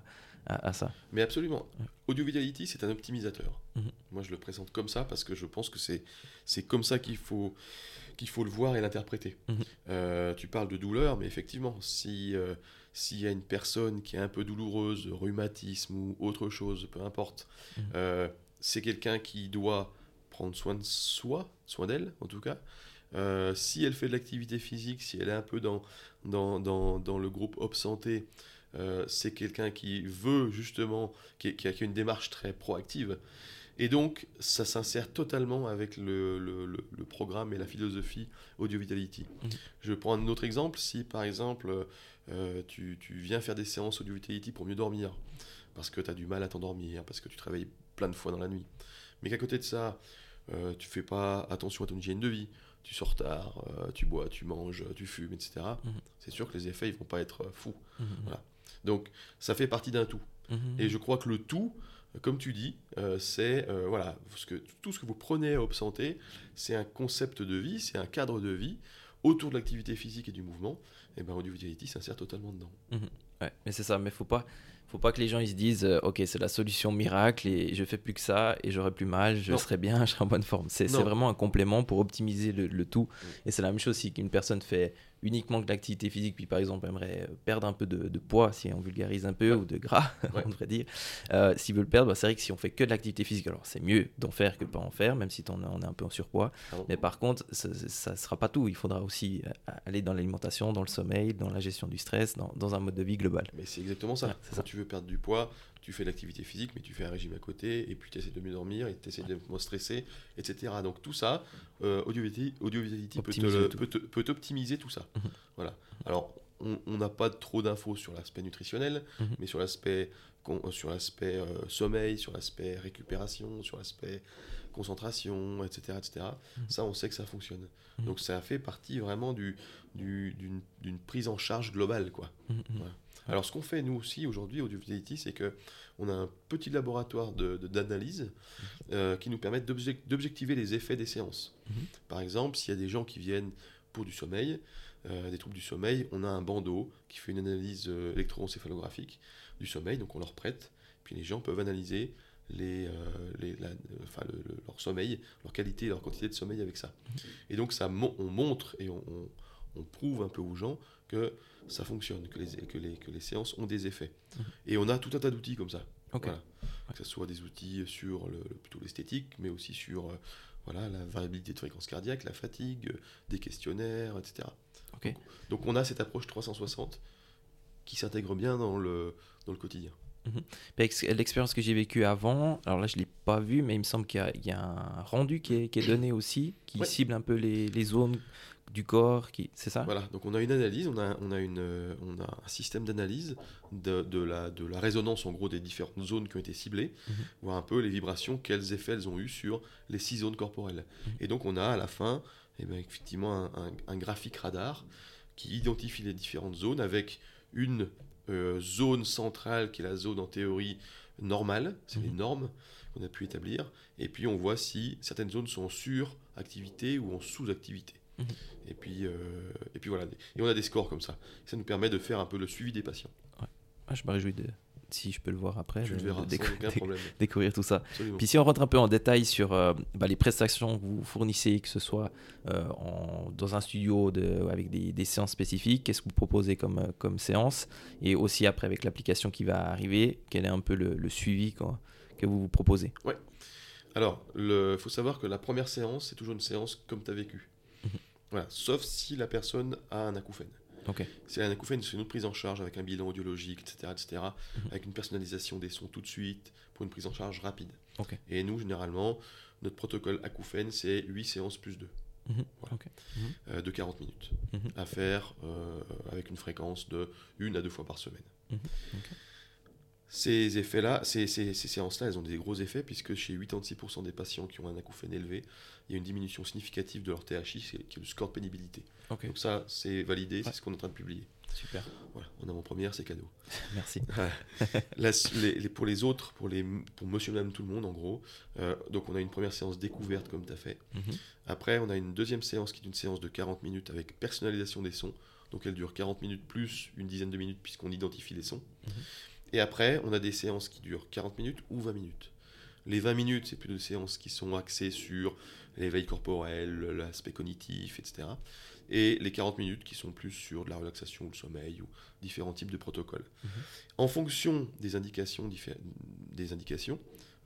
à- à ça. Mais absolument, Audio Vitality, c'est un optimisateur. Mhm. Moi, je le présente comme ça parce que je pense que c'est comme ça qu'il faut, qu'il faut le voir et l'interpréter. Mhm. Euh, tu parles de douleur, mais effectivement, si euh, s'il y a une personne qui est un peu douloureuse, rhumatisme ou autre chose, peu importe, Mhm. euh, c'est quelqu'un qui doit prendre soin de soi, soin d'elle en tout cas. Si elle fait de l'activité physique, si elle est un peu dans, dans, dans, dans le groupe Op Santé, euh, c'est quelqu'un qui veut justement, qui, qui a, une démarche très proactive. Et donc, ça s'insère totalement avec le, le- le- le programme et la philosophie Audio Vitality. Mhm. Je prends un autre exemple. Si par exemple, euh, tu, tu viens faire des séances Audio Vitality pour mieux dormir, parce que tu as du mal à t'endormir, parce que tu travailles plein de fois dans la nuit, mais qu'à côté de ça, euh, tu fais pas attention à ton hygiène de vie, tu sors tard, euh, tu bois, tu manges, tu fumes, etc., Mhm. c'est sûr que les effets ils vont pas être fous. Mhm. Voilà. Donc, ça fait partie d'un tout. Mhm. Et je crois que le tout, comme tu dis, euh, c'est euh, voilà, ce que, tout ce que vous prenez à Op Santé, c'est un concept de vie, c'est un cadre de vie autour de l'activité physique et du mouvement. Et ben Audio Vitality s'insère totalement dedans. Ouais, mais c'est ça, mais faut pas, faut pas que les gens ils se disent euh, ok c'est la solution miracle et je fais plus que ça et j'aurai plus mal je Non. serai bien [laughs] je serai en bonne forme c'est vraiment un complément pour optimiser le, le tout et c'est la même chose si une personne fait uniquement de l'activité physique puis par exemple aimerait euh, perdre un peu de, de poids si on vulgarise un peu Ouais. ou de gras [laughs] Ouais. on devrait dire euh, s'il veut le perdre bah, c'est vrai que si on fait que de l'activité physique alors c'est mieux d'en faire que pas en faire même si on, est un peu en surpoids Pardon. mais par contre ça ne sera pas tout il faudra aussi euh, aller dans l'alimentation dans le sommeil dans la gestion du stress dans, dans un mode de vie global Mais c'est exactement ça. Ouais, Quand ça. tu veux perdre du poids, tu fais de l'activité physique, mais tu fais un régime à côté, et puis tu essaies de mieux dormir, et tu essaies de moins stresser, etc. Donc tout ça, euh, Audio Audio peut te Optimiser le- tout. t'optimiser tout ça. Mhm. Voilà. Alors, on n'a pas trop d'infos sur l'aspect nutritionnel, Mhm. mais sur l'aspect con- sur l'aspect euh, sommeil, sur l'aspect récupération, sur l'aspect concentration, etc., etc. Mhm. Ça, on sait que ça fonctionne. Donc ça fait partie vraiment du, du- d'une, d'une prise en charge globale, quoi. Alors, ce qu'on fait, nous aussi, aujourd'hui, Audio Vitality, c'est que on a un petit laboratoire de- de- d'analyse euh, qui nous permet d'objec- d'objectiver les effets des séances. Mhm. Par exemple, s'il y a des gens qui viennent pour du sommeil, euh, des troubles du sommeil, on a un bandeau qui fait une analyse euh, électroencéphalographique du sommeil, donc on leur prête, puis les gens peuvent analyser les, euh, les- la- enfin, le- le- leur sommeil, leur qualité, leur quantité de sommeil avec ça. Et donc ça, on montre et on, on- on prouve un peu aux gens que ça fonctionne, que les, que les, que les séances ont des effets. Mhm. Et on a tout un tas d'outils comme ça. Voilà. Que ce soit des outils sur le, plutôt l'esthétique, mais aussi sur euh, voilà, la variabilité de fréquence cardiaque, la fatigue, euh, des questionnaires, etc. Donc, donc on a cette approche 360 qui s'intègre bien dans le, dans le quotidien. Avec L'expérience que j'ai vécue avant, alors là je ne l'ai pas vu, mais il me semble qu'il y a- il y, a un rendu qui est, qui est donné aussi, qui Ouais. cible un peu les, les zones du corps, qui... c'est ça? Voilà, donc on a une analyse, on a, on a, une, euh, on a un système d'analyse de, de la, de la résonance en gros des différentes zones qui ont été ciblées, Mhm. voir un peu les vibrations, quels effets elles ont eu sur les six zones corporelles. Mhm. Et donc on a à la fin eh ben, effectivement un, un- un graphique radar qui identifie les différentes zones avec une euh, zone centrale qui est la zone en théorie normale, c'est les Mhm. normes qu'on a pu établir, et puis on voit si certaines zones sont en suractivité ou en sous-activité. Mhm. Et puis, euh, et puis voilà, et on a des scores comme ça. Ça nous permet de faire un peu le suivi des patients. Ah, Je me réjouis de, si je peux le voir après, verras, déc- problème. découvrir tout ça. Absolument. Puis si on rentre un peu en détail sur euh, bah, les prestations que vous fournissez, que ce soit euh, en- dans un studio de, avec des, des séances spécifiques, qu'est-ce que vous proposez comme, comme séance? Et aussi après avec l'application qui va arriver, quel est un peu le, le suivi quoi, que vous vous proposez? Alors, il faut savoir que la première séance, c'est toujours une séance comme tu as vécu. Voilà, sauf si la personne a un acouphène. Ok. Si elle a un acouphène, c'est une autre prise en charge avec un bilan audiologique, etc., etc., Mhm. avec une personnalisation des sons tout de suite, pour une prise en charge rapide. Et nous, généralement, notre protocole acouphène, c'est 8 séances plus 2, Mhm. Voilà. Euh, de 40 minutes, Mhm. à faire euh, avec une fréquence de une à deux fois par semaine. Ces effets-là, ces, ces- ces séances-là, elles ont des gros effets puisque chez 86% des patients qui ont un acouphène élevé, il y a une diminution significative de leur THI, qui est le score de pénibilité. Donc ça, c'est validé, Ouais. c'est ce qu'on est en train de publier. Super. Voilà, en avant-première, c'est cadeau. [laughs] Merci. La- [laughs] les- les- pour les autres, pour, les, pour monsieur, madame, tout le monde, en gros, euh, donc on a une première séance découverte comme tu as fait. Mhm. Après, on a une deuxième séance qui est une séance de 40 minutes avec personnalisation des sons. Donc elle dure 40 minutes plus une dizaine de minutes puisqu'on identifie les sons. Mhm. Et après, on a des séances qui durent 40 minutes ou 20 minutes. Les 20 minutes, c'est plus des séances qui sont axées sur l'éveil corporel, l'aspect cognitif, etc. Et les 40 minutes qui sont plus sur de la relaxation ou le sommeil ou différents types de protocoles. Mhm. En fonction des indications, des indications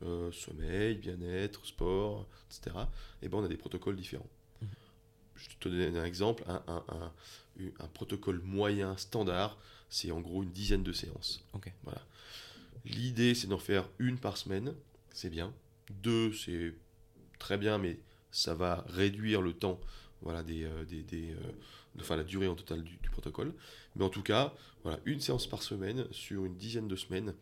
euh, sommeil, bien-être, sport, etc., et ben on a des protocoles différents. Mhm. Je te donne un exemple, un, un- un- un- un protocole moyen standard, c'est en gros une dizaine de séances. Ok. Voilà. L'idée, c'est d'en faire une par semaine, c'est bien. Deux, c'est très bien, mais ça va réduire le temps, voilà, des, euh, des, des, euh, enfin la durée en total du, du protocole. Mais en tout cas, voilà, une séance par semaine sur une dizaine de semaines,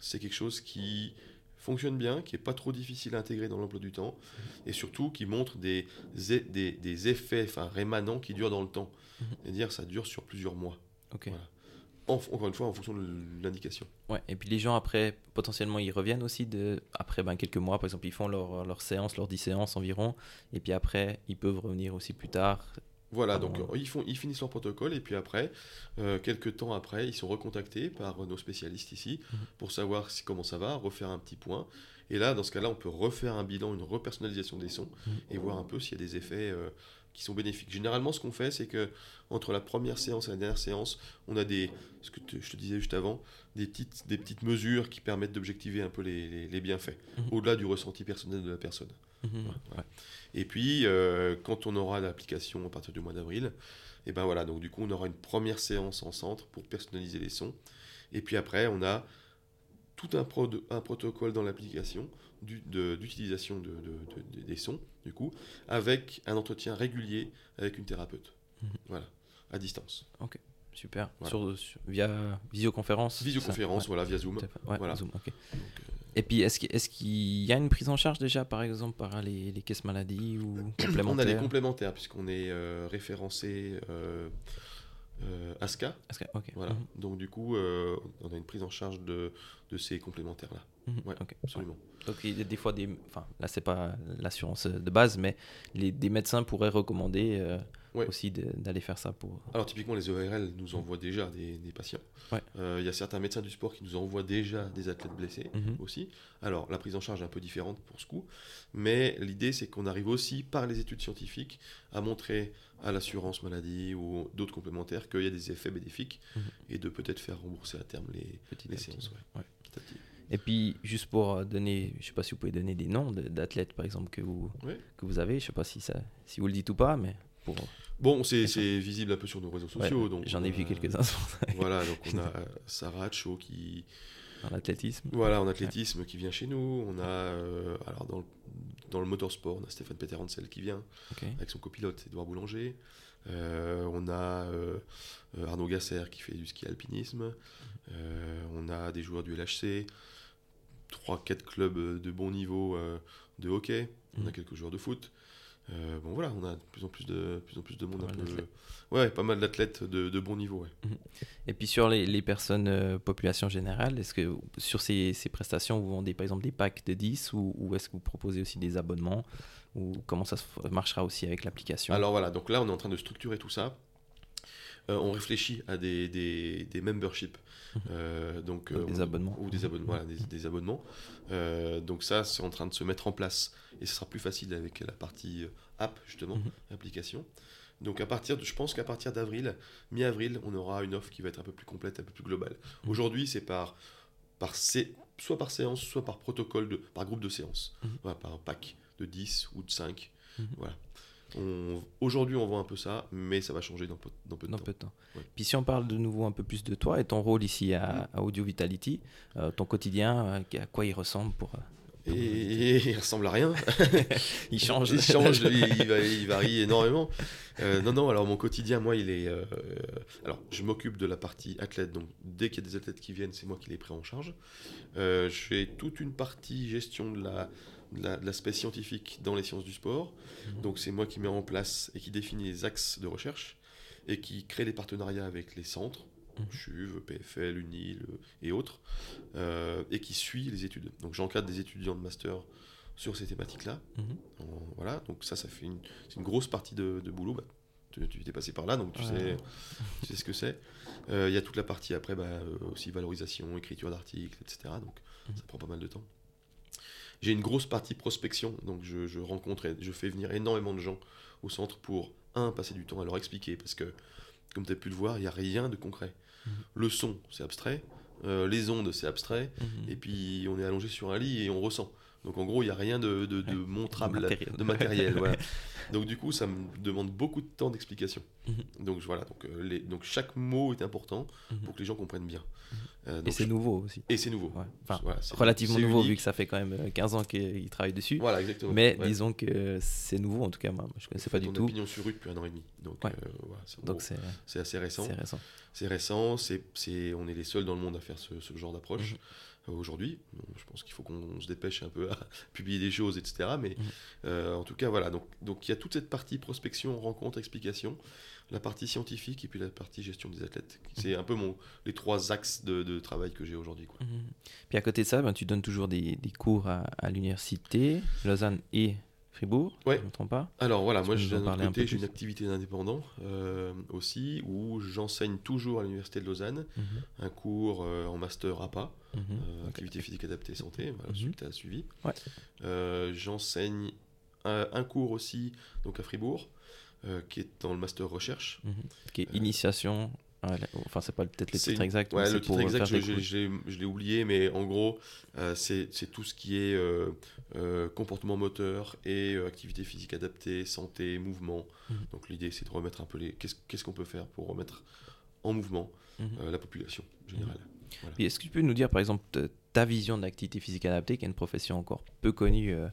c'est quelque chose qui fonctionne bien, qui est pas trop difficile à intégrer dans l'emploi du temps, et surtout qui montre des, des, des effets enfin, rémanents qui durent dans le temps. Mhm. C'est-à-dire ça dure sur plusieurs mois. Ok. Voilà. En- encore une fois, en fonction de l'indication. Ouais, et puis les gens après, potentiellement, ils reviennent aussi de, après ben, quelques mois, par exemple, ils font leur, leur séance, leur 10 séances environ, et puis après, ils peuvent revenir aussi plus tard Voilà, donc euh. ils, font, ils finissent leur protocole et puis après, euh, quelques temps après, ils sont recontactés par nos spécialistes ici Mhm. pour savoir si, comment ça va, refaire un petit point. Et là, dans ce cas-là, on peut refaire un bilan, une repersonnalisation des sons Mhm. et voir un peu s'il y a des effets euh, qui sont bénéfiques. Généralement, ce qu'on fait, c'est que entre la première séance et la dernière séance, on a des, ce que te- je te disais juste avant, des petites, des petites mesures qui permettent d'objectiver un peu les, les- les bienfaits, Mhm. au-delà du ressenti personnel de la personne. Mhm. Voilà. Et puis, euh, quand on aura l'application à partir du mois d'avril, et ben voilà, donc du coup, on aura une première séance en centre pour personnaliser les sons. Et puis après, on a tout un, pro- un protocole dans l'application d'utilisation de, de- de- des sons, du coup, avec un entretien régulier avec une thérapeute. Mhm. Voilà, à distance. Super. Voilà. Sur, sur- via visioconférence Visioconférence, ça voilà, via Zoom. Ouais, Voilà. Zoom, ok. Donc, euh, Et puis, est-ce qu'il est qu'il y a une prise en charge déjà, par exemple, par les, les caisses maladies ou [clears throat] On a les complémentaires, puisqu'on est euh, référencé euh, euh, ASCA. Ok. Voilà. Mhm. Donc du coup, euh, on a une prise en charge de, de ces complémentaires-là. Ouais, Ok. Absolument. Donc, il y a des fois des. Enfin, là, c'est pas l'assurance de base, mais les, des médecins pourraient recommander euh, Ouais. aussi d'aller faire ça pour. Alors typiquement, les ORL nous envoient déjà des, des patients. Ouais. Euh, Il y a certains médecins du sport qui nous envoient déjà des athlètes blessés Mhm. aussi. Alors la prise en charge est un peu différente pour ce coup, mais l'idée c'est qu'on arrive aussi par les études scientifiques à montrer à l'assurance maladie ou d'autres complémentaires qu'il y a des effets bénéfiques Mhm. et de peut-être faire rembourser à terme les, Petit les à petit. séances. Petit à. Et puis, juste pour donner, je sais pas si vous pouvez donner des noms d'athlètes, par exemple, que vous, que vous avez. Je sais pas si, ça, si vous le dites ou pas, mais pour. Bon, c'est visible un peu sur nos réseaux ouais, sociaux. donc J'en ai vu quelques-uns [laughs] [laughs] Voilà, donc on a euh, Sarah Cho qui, dans l'athlétisme. Voilà, en athlétisme qui vient chez nous. On a, euh, alors dans le, dans le motorsport, on a Stéphane Peter Hansel qui vient avec son copilote Edouard Boulanger. Euh, on a euh, Arnaud Gasser qui fait du ski alpinisme. On a des joueurs du LHC. 3-4 clubs de bon niveau de hockey. On a Mhm. quelques joueurs de foot. Euh, bon voilà, on a de plus en plus de, plus en plus de monde Pas un peu. Ouais, pas mal d'athlètes de, de bon niveau. ouais. Et puis sur les, les personnes euh, population générale, est-ce que sur ces, ces prestations, vous vendez par exemple des packs de 10 ou, ou est-ce que vous proposez aussi des abonnements ou comment ça marchera aussi avec l'application? Alors voilà, donc là on est en train de structurer tout ça. Euh, on réfléchit à des, des, des memberships. Euh, donc, Donc euh, des on- abonnements. Ou des abonnements. voilà, des, des abonnements. Euh, donc ça, c'est en train de se mettre en place. Et ce sera plus facile avec la partie euh, app, justement, Mhm. application. Donc à partir de, je pense qu'à partir d'avril, mi-avril, on aura une offre qui va être un peu plus complète, un peu plus globale. Mhm. Aujourd'hui, c'est par, par sé- soit par séance, soit par protocole, de, par groupe de séance. Mhm. Voilà, par pack de 10 ou de 5. Mhm. Voilà. Aujourd'hui, on voit un peu ça, mais ça va changer dans peu, dans peu de dans temps. peu de temps. Ouais. Puis si on parle de nouveau un peu plus de toi et ton rôle ici à, à Audio Vitality, euh, ton quotidien, euh, à quoi il ressemble pour... euh, Et, [laughs] il ressemble à rien. [laughs] Il change. il change, il, il va- il [laughs] varie énormément. Euh, non, non, alors mon quotidien, moi, il est. euh, alors, je m'occupe de la partie athlète, donc dès qu'il y a des athlètes qui viennent, c'est moi qui les prends en charge. Euh, J'ai toute une partie gestion de la de la- de l'aspect scientifique dans les sciences du sport. Mhm. Donc, c'est moi qui mets en place et qui définit les axes de recherche et qui crée les partenariats avec les centres. Mhm. CHUV, PFL, UNIL euh, et autres, euh, et qui suit les études. Donc j'encadre des étudiants de master sur ces thématiques-là. Mhm. Voilà, donc ça, ça fait une, grosse partie de, de boulot. Bah, tu, t'es passé par là, donc tu, Ouais. sais, tu sais ce que c'est. Euh, Il y a toute la partie après, bah, aussi valorisation, écriture d'articles, etc. Donc Mhm. ça prend pas mal de temps. J'ai une grosse partie prospection, donc je, je rencontre, et je fais venir énormément de gens au centre pour, un, passer du temps à leur expliquer, parce que, comme tu as pu le voir, il n'y a rien de concret. Mhm. Le son, c'est abstrait, euh, les ondes, c'est abstrait, Mhm. et puis on est allongé sur un lit et on ressent. Donc en gros, il n'y a rien de, de- de Ouais, montrable, de matériel. de matériel, voilà. [laughs] Donc du coup, ça me demande beaucoup de temps d'explication. Mhm. Donc voilà, donc, euh, les- donc chaque mot est important Mhm. pour que les gens comprennent bien. Euh, Et c'est je- nouveau aussi. et c'est nouveau. Ouais. Enfin, Voilà, c'est- relativement nouveau unique. vu que ça fait quand même euh, 15 ans qu'il travaille dessus. Voilà, exactement. Mais Ouais. disons que c'est nouveau, en tout cas, moi, je ne connaissais pas du On a tout. pignon sur rue depuis un an et demi. Donc Ouais. euh, c'est assez récent. c'est récent. C'est récent, on est les seuls dans le monde à faire ce, ce genre d'approche Mhm. euh, aujourd'hui. Donc, je pense qu'il faut qu'on se dépêche un peu à [laughs] publier des choses, etc. Mais Mhm. euh, en tout cas, voilà. Donc, donc il y a toute cette partie prospection, rencontre, explication, la partie scientifique et puis la partie gestion des athlètes. C'est un peu mon, les trois axes de, de travail que j'ai aujourd'hui. Quoi. Mhm. Puis à côté de ça, ben, tu donnes toujours des, des cours à, à l'université, Lausanne et Fribourg, Ouais. je pas. Alors voilà, moi j'ai un côté, j'ai une activité d'indépendant euh, aussi, où j'enseigne toujours à l'Université de Lausanne Mhm, un cours euh, en master APA, mhm. euh, activité physique adaptée santé, voilà, Mhm. celui que tu as suivi. Ouais. Euh, J'enseigne un, un cours aussi donc à Fribourg, euh, qui est dans le master recherche. Mhm. Qui est initiation. à la- Enfin, c'est pas peut-être le titre exact. Ouais, le pour titre exact, je, l'ai- oublié, mais en gros, c'est tout ce qui est comportement moteur et activité physique adaptée, santé, mouvement. Mhm. Donc l'idée, c'est de remettre un peu les. Qu'est-ce qu'on peut faire pour remettre en mouvement Mhm. la population générale Est-ce que tu peux nous dire, par exemple, ta vision de l'activité physique adaptée, qui est une profession encore peu connue euh,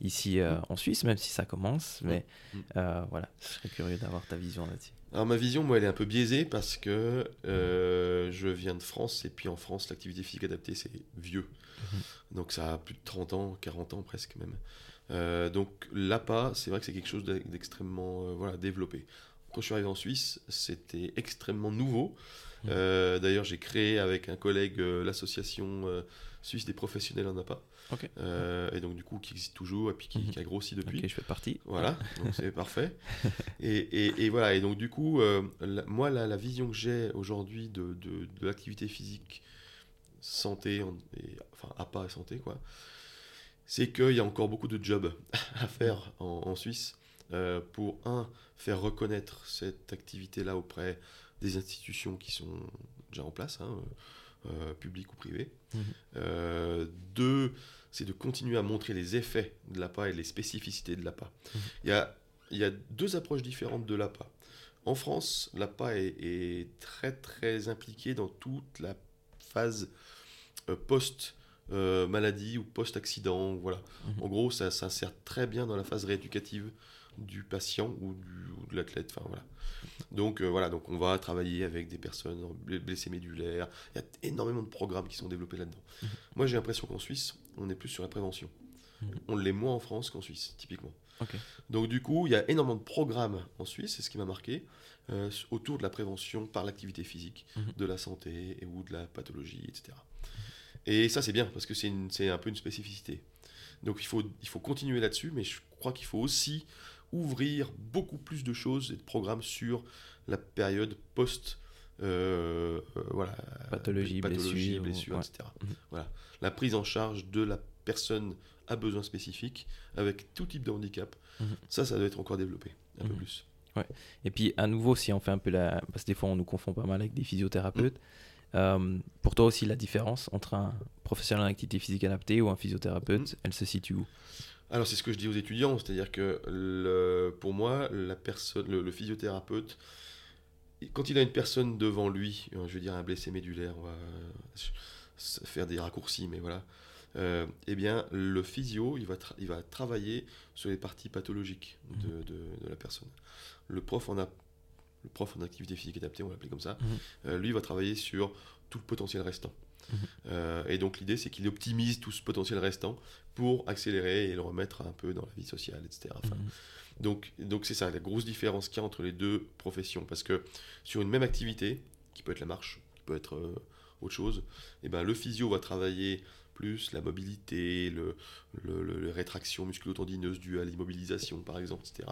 ici euh, en Suisse, même si ça commence, mais Mm. euh, voilà, je serais curieux d'avoir ta vision là-dessus. Alors ma vision, moi, elle est un peu biaisée parce que je viens de France et puis en France, l'activité physique adaptée, c'est vieux. Donc ça a plus de 30 ans, 40 ans presque même. Donc l'APA, c'est vrai que c'est quelque chose d'e- d'extrêmement voilà, développé. Quand je suis arrivé en Suisse, c'était extrêmement nouveau. Euh, D'ailleurs, j'ai créé avec un collègue euh, l'association euh, suisse des professionnels en APA. Et donc du coup, qui existe toujours et puis qui, Mhm. qui a grossi depuis. Ok, je fais partie. Voilà, donc c'est parfait. [laughs] Et, et- et voilà, et donc du coup, la- moi, la, la vision que j'ai aujourd'hui de, de, de l'activité physique, santé, en- et, enfin APA et santé, quoi, c'est qu'il y a encore beaucoup de jobs [laughs] à faire en, en Suisse euh, pour, un, faire reconnaître cette activité-là auprès des institutions qui sont déjà en place, hein, euh, publiques ou privées. Mhm. Euh, deux, c'est de continuer à montrer les effets de l'APA et les spécificités de l'APA. Mhm. Il y, a, il y a deux approches différentes de l'APA. En France, l'APA est, est très très impliquée dans toute la phase euh, post-maladie ou post-accident. Voilà. Mhm. En gros, ça s'insère très bien dans la phase rééducative du patient ou, du- ou de l'athlète. Enfin, voilà. Donc euh, voilà, donc on va travailler avec des personnes bl- blessées médulaires. Il y a énormément de programmes qui sont développés là-dedans. Mhm. Moi, j'ai l'impression qu'en Suisse, on est plus sur la prévention. Mhm. On l'est moins en France qu'en Suisse, typiquement. Donc du coup, il y a énormément de programmes en Suisse, c'est ce qui m'a marqué, euh, autour de la prévention par l'activité physique, Mhm. de la santé et, ou de la pathologie, etc. Et ça, c'est bien, parce que c'est un peu une spécificité. Donc il faut, il faut continuer là-dessus, mais je crois qu'il faut aussi ouvrir beaucoup plus de choses et de programmes sur la période post... euh, euh, voilà, Pathologie, pathologie blessure, blessure, ouais. etc. Voilà. La prise en charge de la personne à besoins spécifiques, avec tout type de handicap, Mhm. ça, ça doit être encore développé un peu Mhm. plus. Et puis, à nouveau, si on fait un peu la. Parce que des fois, on nous confond pas mal avec des physiothérapeutes. Euh, pour toi aussi, la différence entre un professionnel en activité physique adaptée ou un physiothérapeute, elle se situe où? Alors, c'est ce que je dis aux étudiants, c'est-à-dire que le- pour moi, la personne, le, le physiothérapeute, quand il a une personne devant lui, euh, je veux dire un blessé médulaire, on va euh, faire des raccourcis, mais voilà, euh, eh bien, le physio, il va, tra- il va travailler sur les parties pathologiques de, de- de la personne. Le prof en a le prof en activité physique adaptée, on va l'appeler comme ça, Mhm. euh, lui va travailler sur tout le potentiel restant. Euh, et donc l'idée, c'est qu'il optimise tout ce potentiel restant pour accélérer et le remettre un peu dans la vie sociale, etc. Enfin, Mhm. donc, donc c'est ça, la grosse différence qu'il y a entre les deux professions. Parce que sur une même activité, qui peut être la marche, qui peut être euh, autre chose, et ben, le physio va travailler plus la mobilité, le, le, le- les rétractions musculo-tendineuses dues à l'immobilisation, par exemple, etc.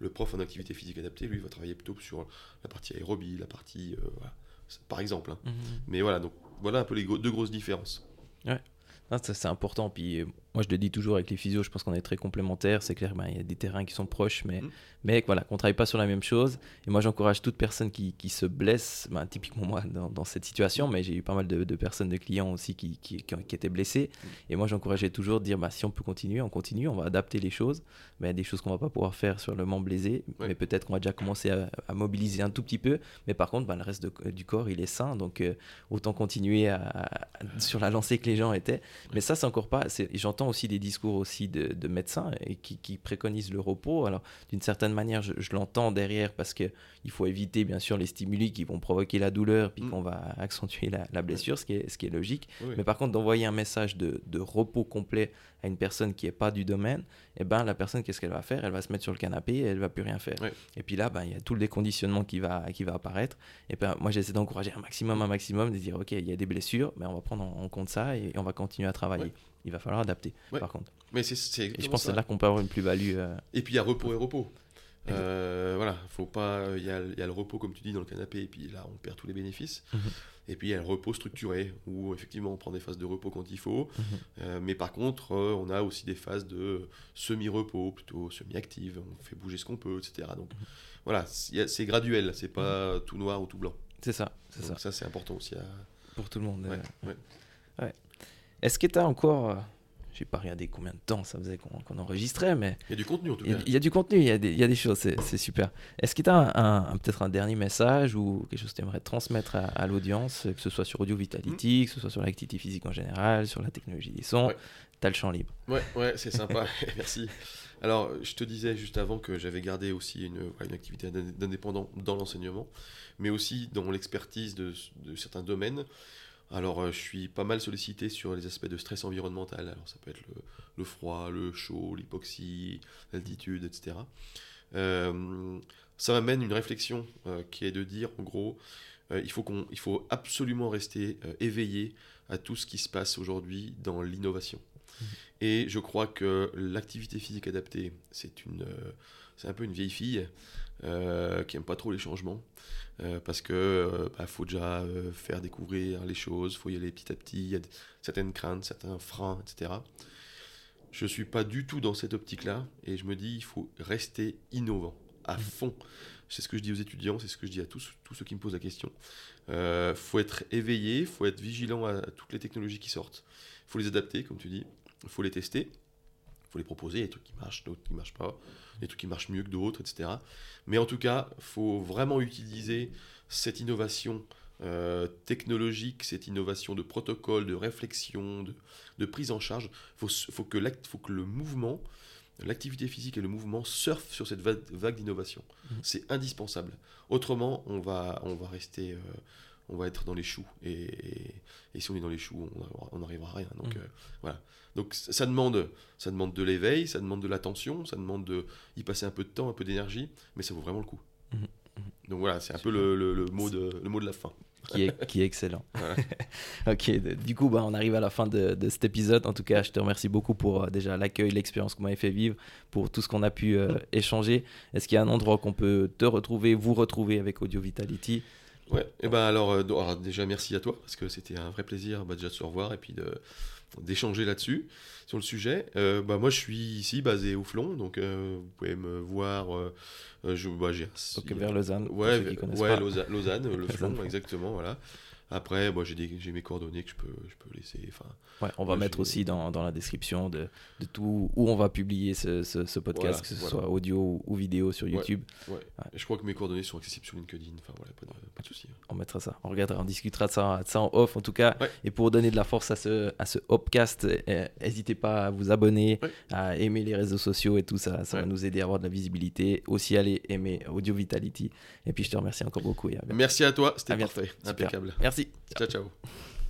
Le prof en activité physique adaptée, lui, va travailler plutôt sur la partie aérobie, la partie... euh, voilà. Par exemple. hein. Mhm. Mais voilà, donc voilà un peu les deux grosses différences. Ça, c'est important. Puis euh, moi, je le dis toujours avec les physios, je pense qu'on est très complémentaires. C'est clair, ben, il y a des terrains qui sont proches, mais, Mhm. mais voilà, qu'on ne travaille pas sur la même chose. Et moi, j'encourage toute personne qui, qui se blesse, ben, typiquement moi, dans, dans cette situation, mais j'ai eu pas mal de, de personnes, de clients aussi qui, qui, qui étaient blessés. Et moi, j'encourageais toujours de dire, bah, si on peut continuer, on continue, on va adapter les choses. Mais il y a des choses qu'on va pas pouvoir faire sur le membre blessé, Ouais. mais peut-être qu'on va déjà commencer à, à mobiliser un tout petit peu. Mais par contre, ben, le reste de- du corps, il est sain, donc euh, autant continuer à- à- sur la lancée que les gens étaient. Mais ça, c'est encore pas. c'est- J'entends aussi des discours aussi de, de médecins et qui, qui préconisent le repos. Alors, d'une certaine manière, je, je l'entends derrière parce que il faut éviter, bien sûr, les stimuli qui vont provoquer la douleur puis Mm. qu'on va accentuer la, la blessure, ce qui est, ce qui est logique. Oui. Mais par contre, d'envoyer un message de, de repos complet à une personne qui n'est pas du domaine, et eh ben la personne, qu'est-ce qu'elle va faire? Elle va se mettre sur le canapé et elle va plus rien faire. Et puis là, ben, il y a tout le déconditionnement qui va, qui va apparaître. Et ben, moi, j'essaie d'encourager un maximum, un maximum, de dire, OK, il y a des blessures, mais on va prendre en, compte ça et, on va continuer à travailler. Il va falloir adapter, par contre. Mais c'est, et je pense que c'est là qu'on peut avoir une plus-value. Euh, et puis il y a repos et repos. Euh, voilà, faut pas. Il y, a, le repos, comme tu dis, dans le canapé, et puis là, on perd tous les bénéfices. Mhm. Et puis il y a le repos structuré, où effectivement on prend des phases de repos quand il faut. Mhm. Euh, mais par contre, euh, on a aussi des phases de semi-repos, plutôt semi-active. On fait bouger ce qu'on peut, etc. Donc mhm. voilà, c'est graduel, c'est pas tout noir ou tout blanc. C'est ça, c'est ça. Ça, c'est important aussi à... Pour tout le monde. Ouais, ouais. Est-ce que tu as encore j'ai pas regardé combien de temps ça faisait qu'on enregistrait, mais. Il y a du contenu en tout cas. Il y, a du contenu, il y a des, il y a des choses, c'est super. Est-ce que tu as un, peut-être un dernier message ou quelque chose que tu aimerais transmettre à, l'audience, que ce soit sur Audio Vitality, hmm. que ce soit sur l'activité physique en général, sur la technologie des sons Tu as le champ libre. Ouais, ouais c'est [laughs] sympa, [laughs] merci. Alors, je te disais juste avant que j'avais gardé aussi une, une activité d'indépendant dans l'enseignement, mais aussi dans l'expertise de, de certains domaines. Alors, euh, je suis pas mal sollicité sur les aspects de stress environnemental. Alors, ça peut être le, froid, le chaud, l'hypoxie, l'altitude, etc. Euh, ça m'amène une réflexion euh, qui est de dire, en gros, il, faut qu'on, il faut absolument rester éveillé à tout ce qui se passe aujourd'hui dans l'innovation. Mmh. Et je crois que l'activité physique adaptée, c'est une, c'est un peu une vieille fille qui aime pas trop les changements. Euh, parce que euh, bah, faut déjà euh, faire découvrir les choses, faut y aller petit à petit, il y a certaines craintes, certains freins, etc. Je suis pas du tout dans cette optique-là et je me dis il faut rester innovant à mmh. fond. C'est ce que je dis aux étudiants, c'est ce que je dis à tous, tous ceux qui me posent la question. Il faut être éveillé, il faut être vigilant à, toutes les technologies qui sortent. Il faut les adapter, comme tu dis. Il faut les tester faut les proposer, des trucs qui marchent, d'autres qui ne marchent pas, des trucs qui marchent mieux que d'autres, etc. Mais en tout cas, il faut vraiment utiliser cette innovation euh, technologique, cette innovation de protocole, de réflexion, de, prise en charge. Il faut, que faut que le mouvement, l'activité physique et le mouvement surfent sur cette vague, d'innovation. Mmh. C'est indispensable. Autrement, on va, on va rester... Euh, on va être dans les choux. Et, si on est dans les choux, on n'arrivera à rien. Donc, mmh. euh, voilà. Donc ça demande, ça demande de l'éveil, ça demande de l'attention, ça demande de y passer un peu de temps, un peu d'énergie, mais ça vaut vraiment le coup. Mmh. Mmh. Donc voilà, c'est un peu le, mot de, le mot de la fin. Qui est, qui est excellent. [laughs] [laughs] ok, du coup, bah, on arrive à la fin de, cet épisode. En tout cas, je te remercie beaucoup pour euh, déjà l'accueil, l'expérience que vous m'avez fait vivre, pour tout ce qu'on a pu euh, échanger. Est-ce qu'il y a un endroit qu'on peut te retrouver, vous retrouver avec Audio Vitality? Ouais, et eh ben alors, euh, alors, déjà merci à toi parce que c'était un vrai plaisir bah, déjà de se revoir et puis d'échanger là-dessus sur le sujet. Euh, bah, moi je suis ici basé au Flon, donc euh, vous pouvez me voir. je, bah, ok, vers Lausanne. Ouais, ouais Lausanne, [laughs] Lausanne, le Flon, exactement, voilà. Après, moi, j'ai mes coordonnées que je peux, je peux laisser. Enfin, ouais, on va mettre aussi dans, dans, la description de, de, tout où on va publier ce, ce, podcast, que ce soit audio ou, vidéo sur YouTube. Ouais, je crois que mes coordonnées sont accessibles sur LinkedIn. Enfin, voilà, pas de, pas de souci. Hein. On mettra ça. On regardera, on discutera de ça, ça en off en tout cas. Et pour donner de la force à ce, à ce Hopcast, eh, n'hésitez pas à vous abonner, à aimer les réseaux sociaux et tout ça. Ça va nous aider à avoir de la visibilité. Aussi, aller aimer Audio Vitality. Et puis, je te remercie encore beaucoup. Merci à toi. C'était parfait. Impeccable. Merci. Ciao, ciao.